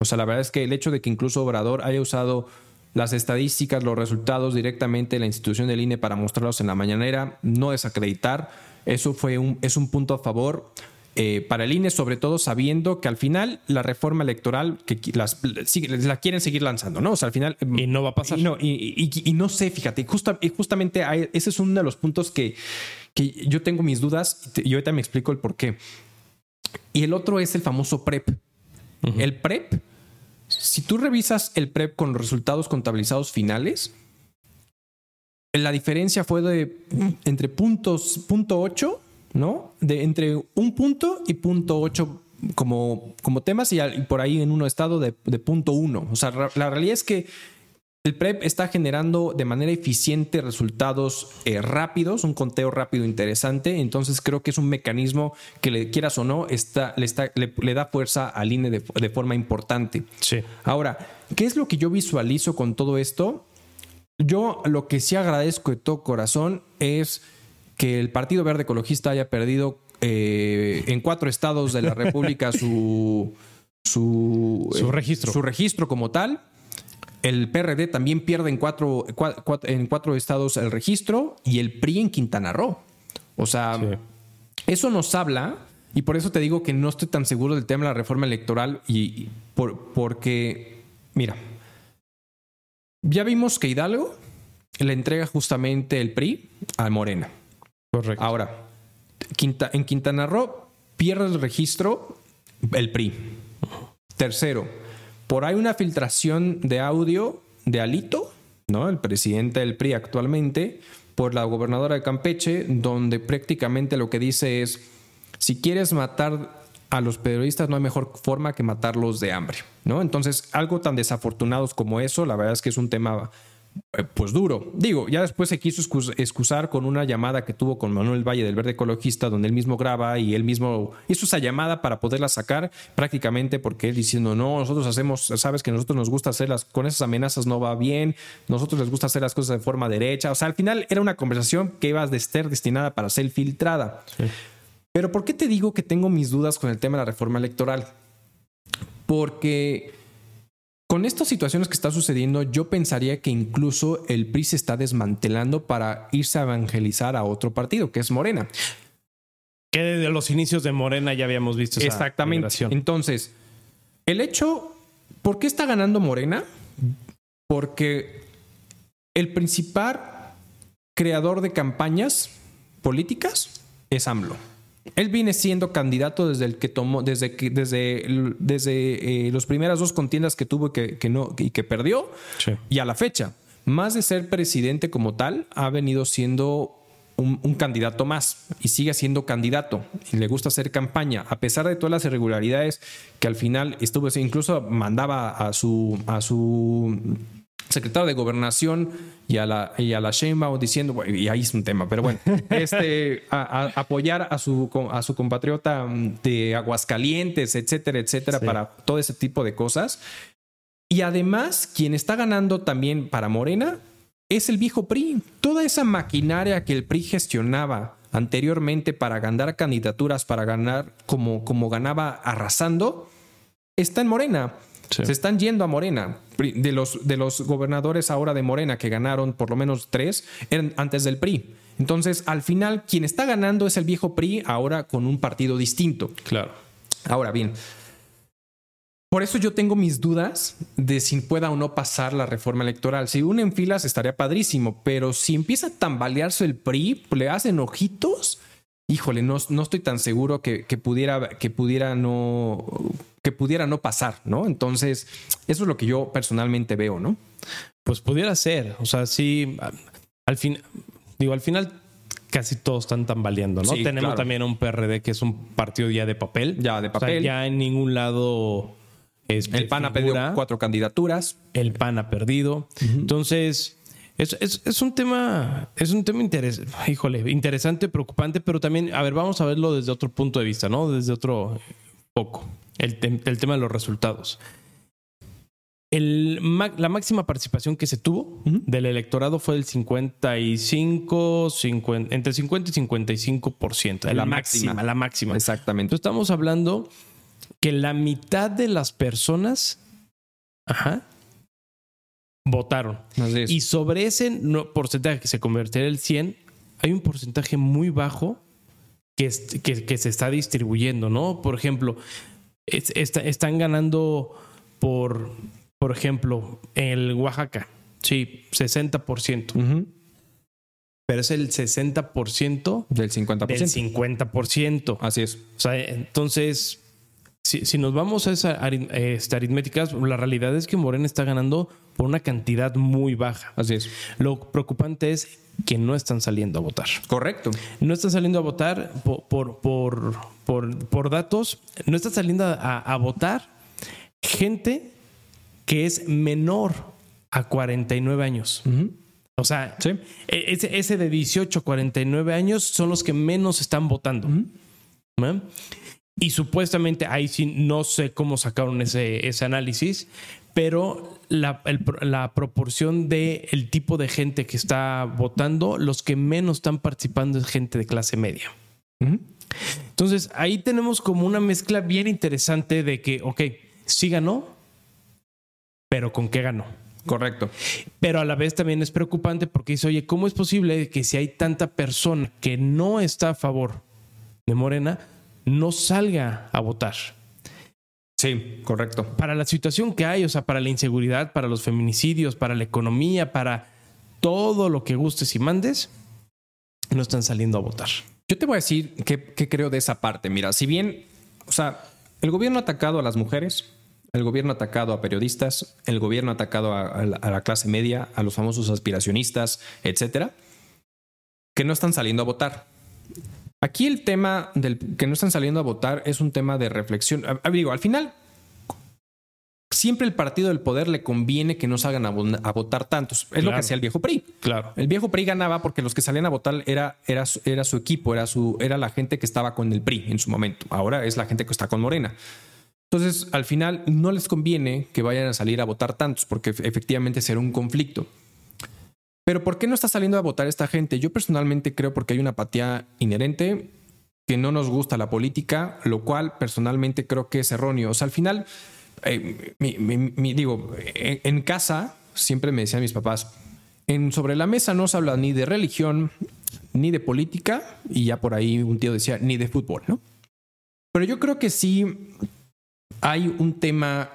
O sea, la verdad es que el hecho de que incluso Obrador haya usado las estadísticas, los resultados directamente de la institución del INE para mostrarlos en la mañanera, no desacreditar, eso fue un, es un punto a favor. Eh, para el INE, sobre todo sabiendo que al final la reforma electoral que las, la quieren seguir lanzando, ¿no? O sea, al final. Y no va a pasar. Y no, y, no sé, fíjate, justa, justamente ese es uno de los puntos que, que yo tengo mis dudas y ahorita me explico el por qué. Y el otro es el famoso PREP. El PREP, si tú revisas el PREP con los resultados contabilizados finales, la diferencia fue de entre puntos, punto 8 ¿no? De entre un punto y punto ocho como, como temas y, por ahí en uno estado de, punto uno. O sea, la realidad es que el PREP está generando de manera eficiente resultados eh, rápidos, un conteo rápido interesante. Entonces creo que es un mecanismo que le quieras o no, está, le, está, le, da fuerza al INE de, de, forma importante. Sí. Ahora, ¿qué es lo que yo visualizo con todo esto? Yo lo que sí agradezco de todo corazón es que el Partido Verde Ecologista haya perdido eh, en cuatro estados de la República su, <laughs> su, su, registro. su registro como tal. El PRD también pierde en cuatro, en cuatro estados el registro y el PRI en Quintana Roo. O sea, eso nos habla, y por eso te digo que no estoy tan seguro del tema de la reforma electoral, y, por, porque, mira, ya vimos que Hidalgo le entrega justamente el PRI a Morena. Ahora, en Quintana Roo pierde el registro el PRI. Tercero, por ahí una filtración de audio de Alito, ¿no? El presidente del PRI actualmente, por la gobernadora de Campeche, donde prácticamente lo que dice es, si quieres matar a los periodistas no hay mejor forma que matarlos de hambre, ¿no? Entonces, algo tan desafortunados como eso, la verdad es que es un tema eh, pues duro. Digo, ya después se quiso excusar con una llamada que tuvo con Manuel Valle del Verde Ecologista, donde él mismo graba y él mismo hizo esa llamada para poderla sacar prácticamente porque él diciendo, no, nosotros hacemos, sabes que nosotros nos gusta hacerlas, con esas amenazas no va bien, nosotros les gusta hacer las cosas de forma derecha. O sea, al final era una conversación que iba a estar destinada para ser filtrada. Pero ¿por qué te digo que tengo mis dudas con el tema de la reforma electoral? porque con estas situaciones que está sucediendo, yo pensaría que incluso el PRI se está desmantelando para irse a evangelizar a otro partido, que es Morena. Que desde los inicios de Morena ya habíamos visto esa Exactamente. migración. Entonces, el hecho, ¿por qué está ganando Morena? Porque el principal creador de campañas políticas es AMLO. Él viene siendo candidato desde el que tomó, desde que, desde, desde eh, las primeras dos contiendas que tuvo y que, que no, y que perdió, Sí. y a la fecha. Más de ser presidente como tal, ha venido siendo un, un candidato más y sigue siendo candidato y le gusta hacer campaña, a pesar de todas las irregularidades que al final estuvo, incluso mandaba a su, a su secretario de gobernación y a la, y a la Sheinbaum diciendo, y ahí es un tema, pero bueno, <laughs> este, a, a- apoyar a su, a su compatriota mm, de Aguascalientes, etcétera, etcétera, Sí. para todo ese tipo de cosas. Y además, quien está ganando también para Morena es el viejo PRI. Toda esa maquinaria que el PRI gestionaba anteriormente para ganar candidaturas, para ganar como, como ganaba arrasando, está en Morena. Sí. Se están yendo a Morena. De los, de los gobernadores ahora de Morena que ganaron por lo menos tres eran antes del PRI. Entonces, al final, quien está ganando es el viejo PRI, ahora con un partido distinto. Claro. Ahora bien, por eso yo tengo mis dudas de si pueda o no pasar la reforma electoral. Si uno en filas estaría padrísimo, pero si empieza a tambalearse el PRI, le hacen ojitos. Híjole, no, no estoy tan seguro que, que pudiera, que pudiera no, que pudiera no pasar, ¿no? Entonces, eso es lo que yo personalmente veo, ¿no? Pues pudiera ser. O sea, sí. Al fin, digo, al final casi todos están tambaleando, ¿no? Sí, Tenemos claro. también un PRD que es un partido ya de papel. Ya de O sea, papel. ya en ningún lado. este, el PAN ha figura. cuatro candidaturas. el PAN ha perdido. Entonces, es, es- es un tema, es un tema interes- híjole, interesante, preocupante, pero también, a ver, vamos a verlo desde otro punto de vista, ¿no? Desde otro poco. El, tem- el tema de los resultados. El la máxima participación que se tuvo del electorado fue del 55, 50, entre 50 y 55%. La La máxima. máxima, la máxima. Exactamente. Entonces estamos hablando que la mitad de las personas ajá, votaron. Así es. Y sobre ese no- porcentaje que se convertirá el 100, hay un porcentaje muy bajo que, que se está distribuyendo, ¿no? Por ejemplo, es- está- están ganando por, por ejemplo, el Oaxaca, sí, 60%, Ujú. pero es el 60% Del 50%. del 50%. Así es. O sea, entonces, si, si nos vamos a esas arit- este, aritméticas, la realidad es que Morena está ganando por una cantidad muy baja. Así es. Lo preocupante es que no están saliendo a votar. Correcto. No están saliendo a votar por, por, por, por- por datos, no está saliendo a, a votar gente que es menor a 49 años. O sea, Sí. e- ese, ese de 18 a 49 años son los que menos están votando. Y supuestamente, ahí sí no sé cómo sacaron ese, ese análisis, pero la, el pro- la proporción de el tipo de gente que está votando, los que menos están participando es gente de clase media. Entonces, ahí tenemos como una mezcla bien interesante de que, ok, sí ganó, pero ¿con qué ganó? Correcto. Pero a la vez también es preocupante porque dice, oye, ¿cómo es posible que si hay tanta persona que no está a favor de Morena, no salga a votar? Sí, correcto. Para la situación que hay, o sea, para la inseguridad, para los feminicidios, para la economía, para todo lo que gustes y mandes, no están saliendo a votar. Yo te voy a decir qué, qué creo de esa parte. Mira, si bien, o sea, el gobierno ha atacado a las mujeres, el gobierno ha atacado a periodistas, el gobierno ha atacado a, a la, a la clase media, a los famosos aspiracionistas, etcétera, que no están saliendo a votar. Aquí el tema del que no están saliendo a votar es un tema de reflexión. A- digo, al final, siempre el partido del poder le conviene que no salgan a, vo- a votar tantos. Es lo que Claro. hacía el viejo PRI. Claro. El viejo PRI ganaba porque los que salían a votar era, era, su, era su equipo, era, su, era la gente que estaba con el PRI en su momento. Ahora es la gente que está con Morena. Entonces, al final, no les conviene que vayan a salir a votar tantos porque efe- efectivamente será un conflicto. Pero ¿por qué no está saliendo a votar esta gente? Yo personalmente creo porque hay una apatía inherente, que no nos gusta la política, lo cual personalmente creo que es erróneo. O sea, al final, eh, digo, en, casa siempre me decían mis papás, sobre la mesa no se habla ni de religión, ni de política, y ya por ahí un tío decía, ni de fútbol, ¿no? Pero yo creo que sí hay un tema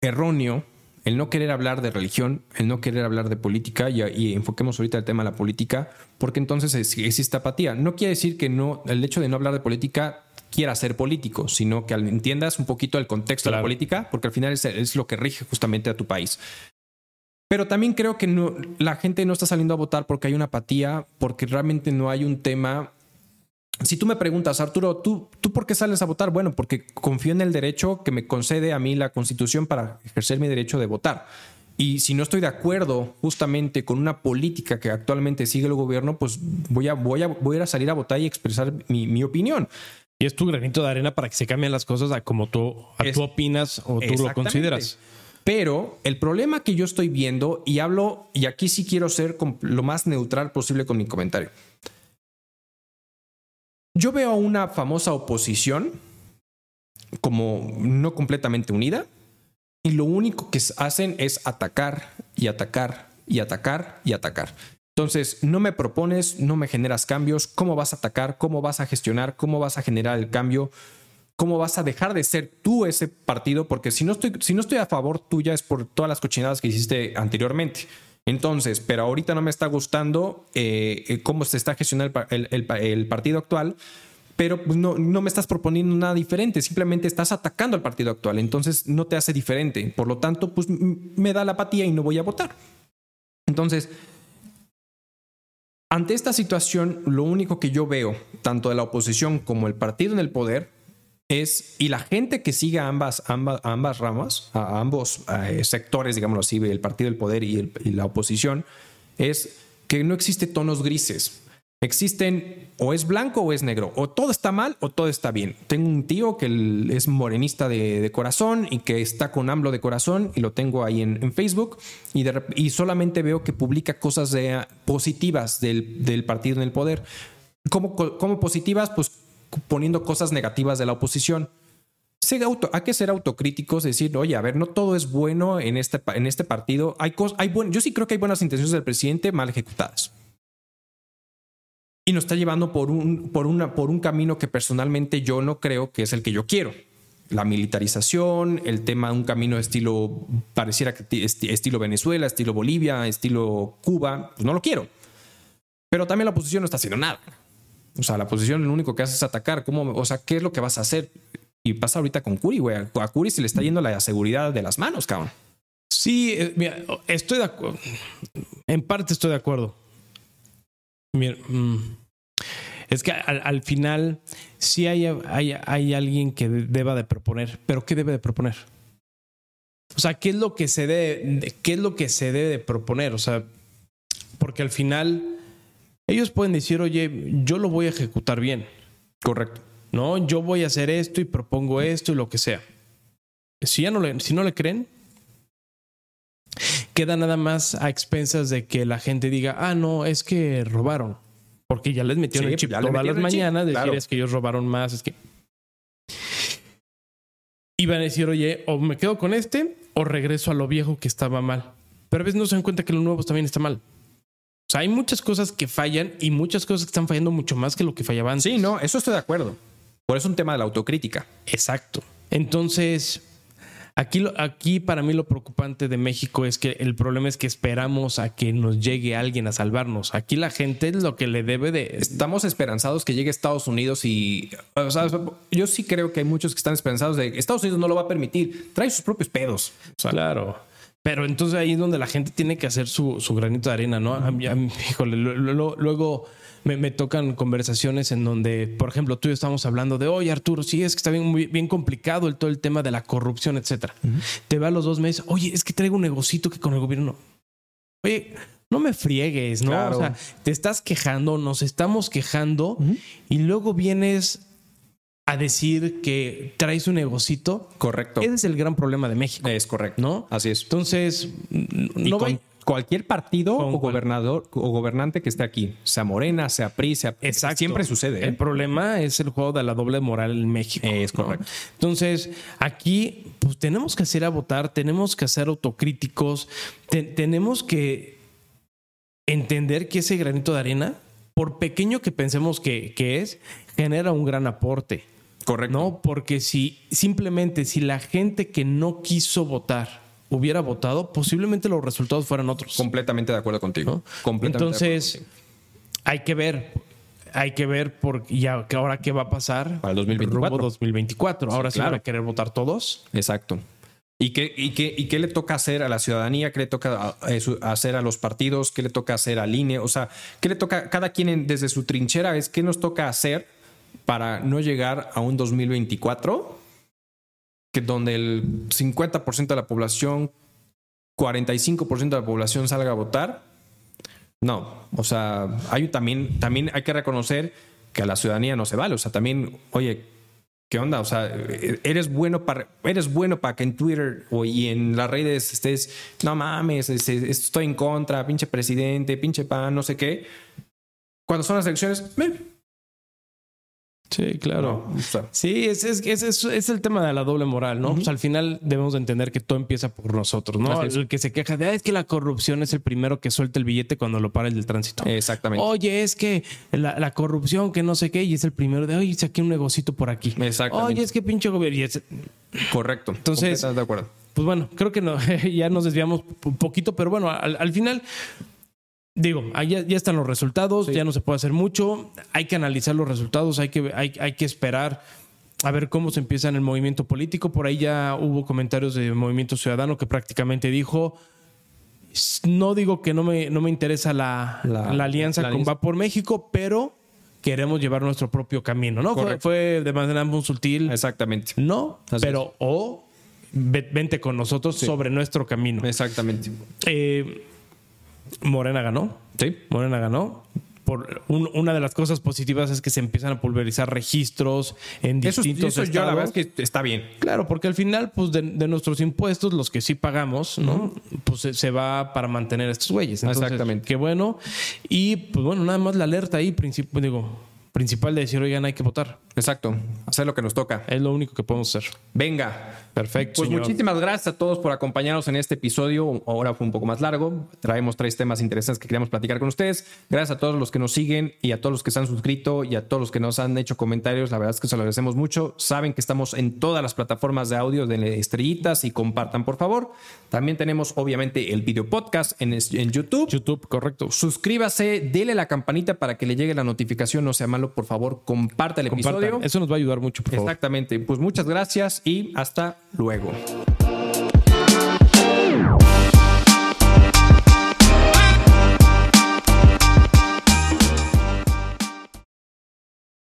erróneo, el no querer hablar de religión, el no querer hablar de política, y, y enfoquemos ahorita el tema de la política, porque entonces es- existe apatía. No quiere decir que no, el hecho de no hablar de política quiera ser político, sino que entiendas un poquito el contexto de la política, porque al final es, es lo que rige justamente a tu país. Pero también creo que no, la gente no está saliendo a votar porque hay una apatía, porque realmente no hay un tema. Si tú me preguntas, Arturo, ¿tú, ¿tú por qué sales a votar? Bueno, porque confío en el derecho que me concede a mí la Constitución para ejercer mi derecho de votar. Y si no estoy de acuerdo justamente con una política que actualmente sigue el gobierno, pues voy a, voy a, voy a ir a salir a votar y expresar mi, mi opinión. Y es tu granito de arena para que se cambien las cosas a como tú, a Es- tú opinas o tú lo consideras. Pero el problema que yo estoy viendo, y hablo, y aquí sí quiero ser lo más neutral posible con mi comentario. Yo veo a una famosa oposición como no completamente unida, y lo único que hacen es atacar y atacar y atacar y atacar. Entonces, no me propones, no me generas cambios, cómo vas a atacar, cómo vas a gestionar, cómo vas a generar el cambio, cómo vas a dejar de ser tú ese partido, porque si no estoy, si no estoy a favor tuya es por todas las cochinadas que hiciste anteriormente. Entonces, pero ahorita no me está gustando eh, eh, cómo se está gestionando el, pa- el- el pa- el partido actual, pero pues, no, me estás proponiendo nada diferente, simplemente estás atacando al partido actual, entonces no te hace diferente. Por lo tanto, pues me da la apatía y no voy a votar. Entonces, ante esta situación, lo único que yo veo, tanto de la oposición como el partido en el poder, es, y la gente que sigue a ambas, ambas, ambas ramas, a, ambos eh, sectores, digámoslo así, el partido del poder y, la oposición, es que no existe tonos grises. Existen o es blanco o es negro, o todo está mal o todo está bien. Tengo un tío que es morenista de, de corazón y que está con AMLO de corazón y lo tengo ahí en, Facebook y, solamente veo que publica cosas de, positivas del, del partido en el poder. ¿Cómo, co- cómo positivas? Pues poniendo cosas negativas de la oposición. Auto- hay que ser autocríticos, decir, oye, a ver, no todo es bueno en este, en este partido. Hay cos- hay buen- yo sí creo que hay buenas intenciones del presidente mal ejecutadas. Y nos está llevando por un, por, una, por un camino que personalmente yo no creo que es el que yo quiero. La militarización, el tema de un camino estilo, pareciera que ti- esti- estilo Venezuela, estilo Bolivia, estilo Cuba, pues no lo quiero. Pero también la oposición no está haciendo nada. O sea, la oposición lo único que hace es atacar. ¿Cómo, o sea, ¿qué es lo que vas a hacer? Y pasa ahorita con Curi, güey. A Curi se le está yendo la seguridad de las manos, cabrón. Sí, eh, mira, estoy de acuerdo. En parte estoy de acuerdo. Mm, es que al, al final sí hay, hay, hay alguien que deba de proponer, pero ¿qué debe de proponer? O sea, ¿qué es lo que se debe, qué es lo que se debe de proponer? O sea, porque al final ellos pueden decir, oye, yo lo voy a ejecutar bien. Correcto. No, yo voy a hacer esto y propongo esto y lo que sea. Si ya no le, si no le creen, queda nada más a expensas de que la gente diga, ah, no, es que robaron. Porque ya les metieron Sí, el chip todas las mañanas, decir claro. es que ellos robaron más, es que. Iban a decir, oye, o me quedo con este o regreso a lo viejo que estaba mal. Pero a veces no se dan cuenta que lo nuevo también está mal. O sea, hay muchas cosas que fallan y muchas cosas que están fallando mucho más que lo que fallaba antes. Sí, no, eso estoy de acuerdo. Por eso es un tema de la autocrítica. Exacto. Entonces, aquí, aquí para mí lo preocupante de México es que el problema es que esperamos a que nos llegue alguien a salvarnos. Aquí la gente es lo que le debe de... Estamos esperanzados que llegue Estados Unidos y, o sea, yo sí creo que hay muchos que están esperanzados de que Estados Unidos no lo va a permitir. Trae sus propios pedos. O sea, Claro. Pero entonces ahí es donde la gente tiene que hacer su, su granito de arena, ¿no? A mí- a mí, <laughs> híjole, lo- lo- luego me, me tocan conversaciones en donde, por ejemplo, tú y yo estamos hablando de, oye Arturo, sí, es que está bien, muy, bien complicado el, todo el tema de la corrupción, etcétera. Te va a los dos meses, oye, es que traigo un negocito que con el gobierno. Oye, no me friegues, ¿no? Claro. O sea, te estás quejando, nos estamos quejando y luego vienes a decir que traes un negocito. correcto. Ese es el gran problema de México, Es correcto. ¿no? Así es. Entonces, Y no con, cualquier partido Con o cual- gobernador o gobernante que esté aquí, sea Morena, sea PRI, sea Exacto. siempre sucede. ¿eh? El problema es el juego de la doble moral en México. Es ¿no? correcto. Entonces, aquí pues tenemos que hacer a votar, tenemos que ser autocríticos, te- tenemos que entender que ese granito de arena, por pequeño que pensemos que, que es, genera un gran aporte. Correcto. ¿no? Porque si simplemente si la gente que no quiso votar hubiera votado, posiblemente los resultados fueran otros. Completamente de acuerdo contigo. ¿no? Completamente de Entonces, acuerdo contigo. hay que ver, hay que ver por ya que ahora qué va a pasar Para el 2024. rumbo 2024. Ahora sí claro. van a querer votar todos. Exacto. ¿Y qué, y, qué, ¿Y qué le toca hacer a la ciudadanía? ¿Qué le toca hacer a los partidos? ¿Qué le toca hacer al INE? O sea, ¿qué le toca cada quien en- desde su trinchera? Es qué nos toca hacer para no llegar a un 2024 que donde el 50% de la población, 45% de la población salga a votar. No, o sea, hay también, también hay que reconocer que a la ciudadanía no se vale. O sea, también, oye, ¿qué onda? O sea, eres bueno para, eres bueno para que en Twitter o y en las redes estés, no mames, es- es- estoy en contra, pinche presidente, pinche pan, no sé qué. Cuando son las elecciones, eh, Sí, claro. no, o sea, Sí, es, es, es, es- es el tema de la doble moral, ¿no? Pues al final debemos de entender que todo empieza por nosotros, ¿no? El que se queja de, "Ah, es que la corrupción es el primero que suelta el billete cuando lo para el del tránsito. exactamente. Oye, es que la, la corrupción, que no sé qué, y es el primero de, oye, saqué un negocito por aquí. Exactamente. Oye, es que pinche gobierno. Correcto. Entonces- Completamente de acuerdo. Pues bueno, creo que no, <laughs> ya nos desviamos un poquito, pero bueno, al, al final, digo, ahí ya, ya están los resultados, Sí. ya no se puede hacer mucho, hay que analizar los resultados, hay que, hay, hay que esperar a ver cómo se empieza en el movimiento político. Por ahí ya hubo comentarios de Movimiento Ciudadano que prácticamente dijo, no digo que no me, no me interesa la, La- la alianza la con. Va por México, pero queremos llevar nuestro propio camino, ¿no? Fue, Correcto. fue de manera muy sutil. Exactamente. No, Así pero o ve- vente con nosotros sobre nuestro camino. Exactamente. Eh, Morena ganó. Sí. Morena ganó. Por un- una de las cosas positivas es que se empiezan a pulverizar registros en Eso, distintos eso yo la estados. verdad es que está bien. Claro, porque al final, pues de, de nuestros impuestos, los que sí pagamos, ¿no? Pues se, se va para mantener a estos güeyes. Entonces, Exactamente. Qué bueno. Y pues bueno, nada más la alerta ahí, princip- digo, principal de decir, oigan, hay que votar. Exacto. Hacer lo que nos toca. Es lo único que podemos hacer. Venga. Perfecto. Pues señor. muchísimas gracias a todos por acompañarnos en este episodio. Ahora fue un poco más largo. Traemos tres temas interesantes que queríamos platicar con ustedes. Gracias a todos los que nos siguen y a todos los que se han suscrito y a todos los que nos han hecho comentarios. La verdad es que se lo agradecemos mucho. Saben que estamos en todas las plataformas de audio de estrellitas y compartan, por favor. También tenemos, obviamente, el video podcast en, en YouTube. YouTube, correcto. Suscríbase, dele la campanita para que le llegue la notificación. No sea malo, por favor, comparte el Compartan. episodio. Eso nos va a ayudar mucho, por favor. Exactamente. Pues muchas gracias y hasta luego.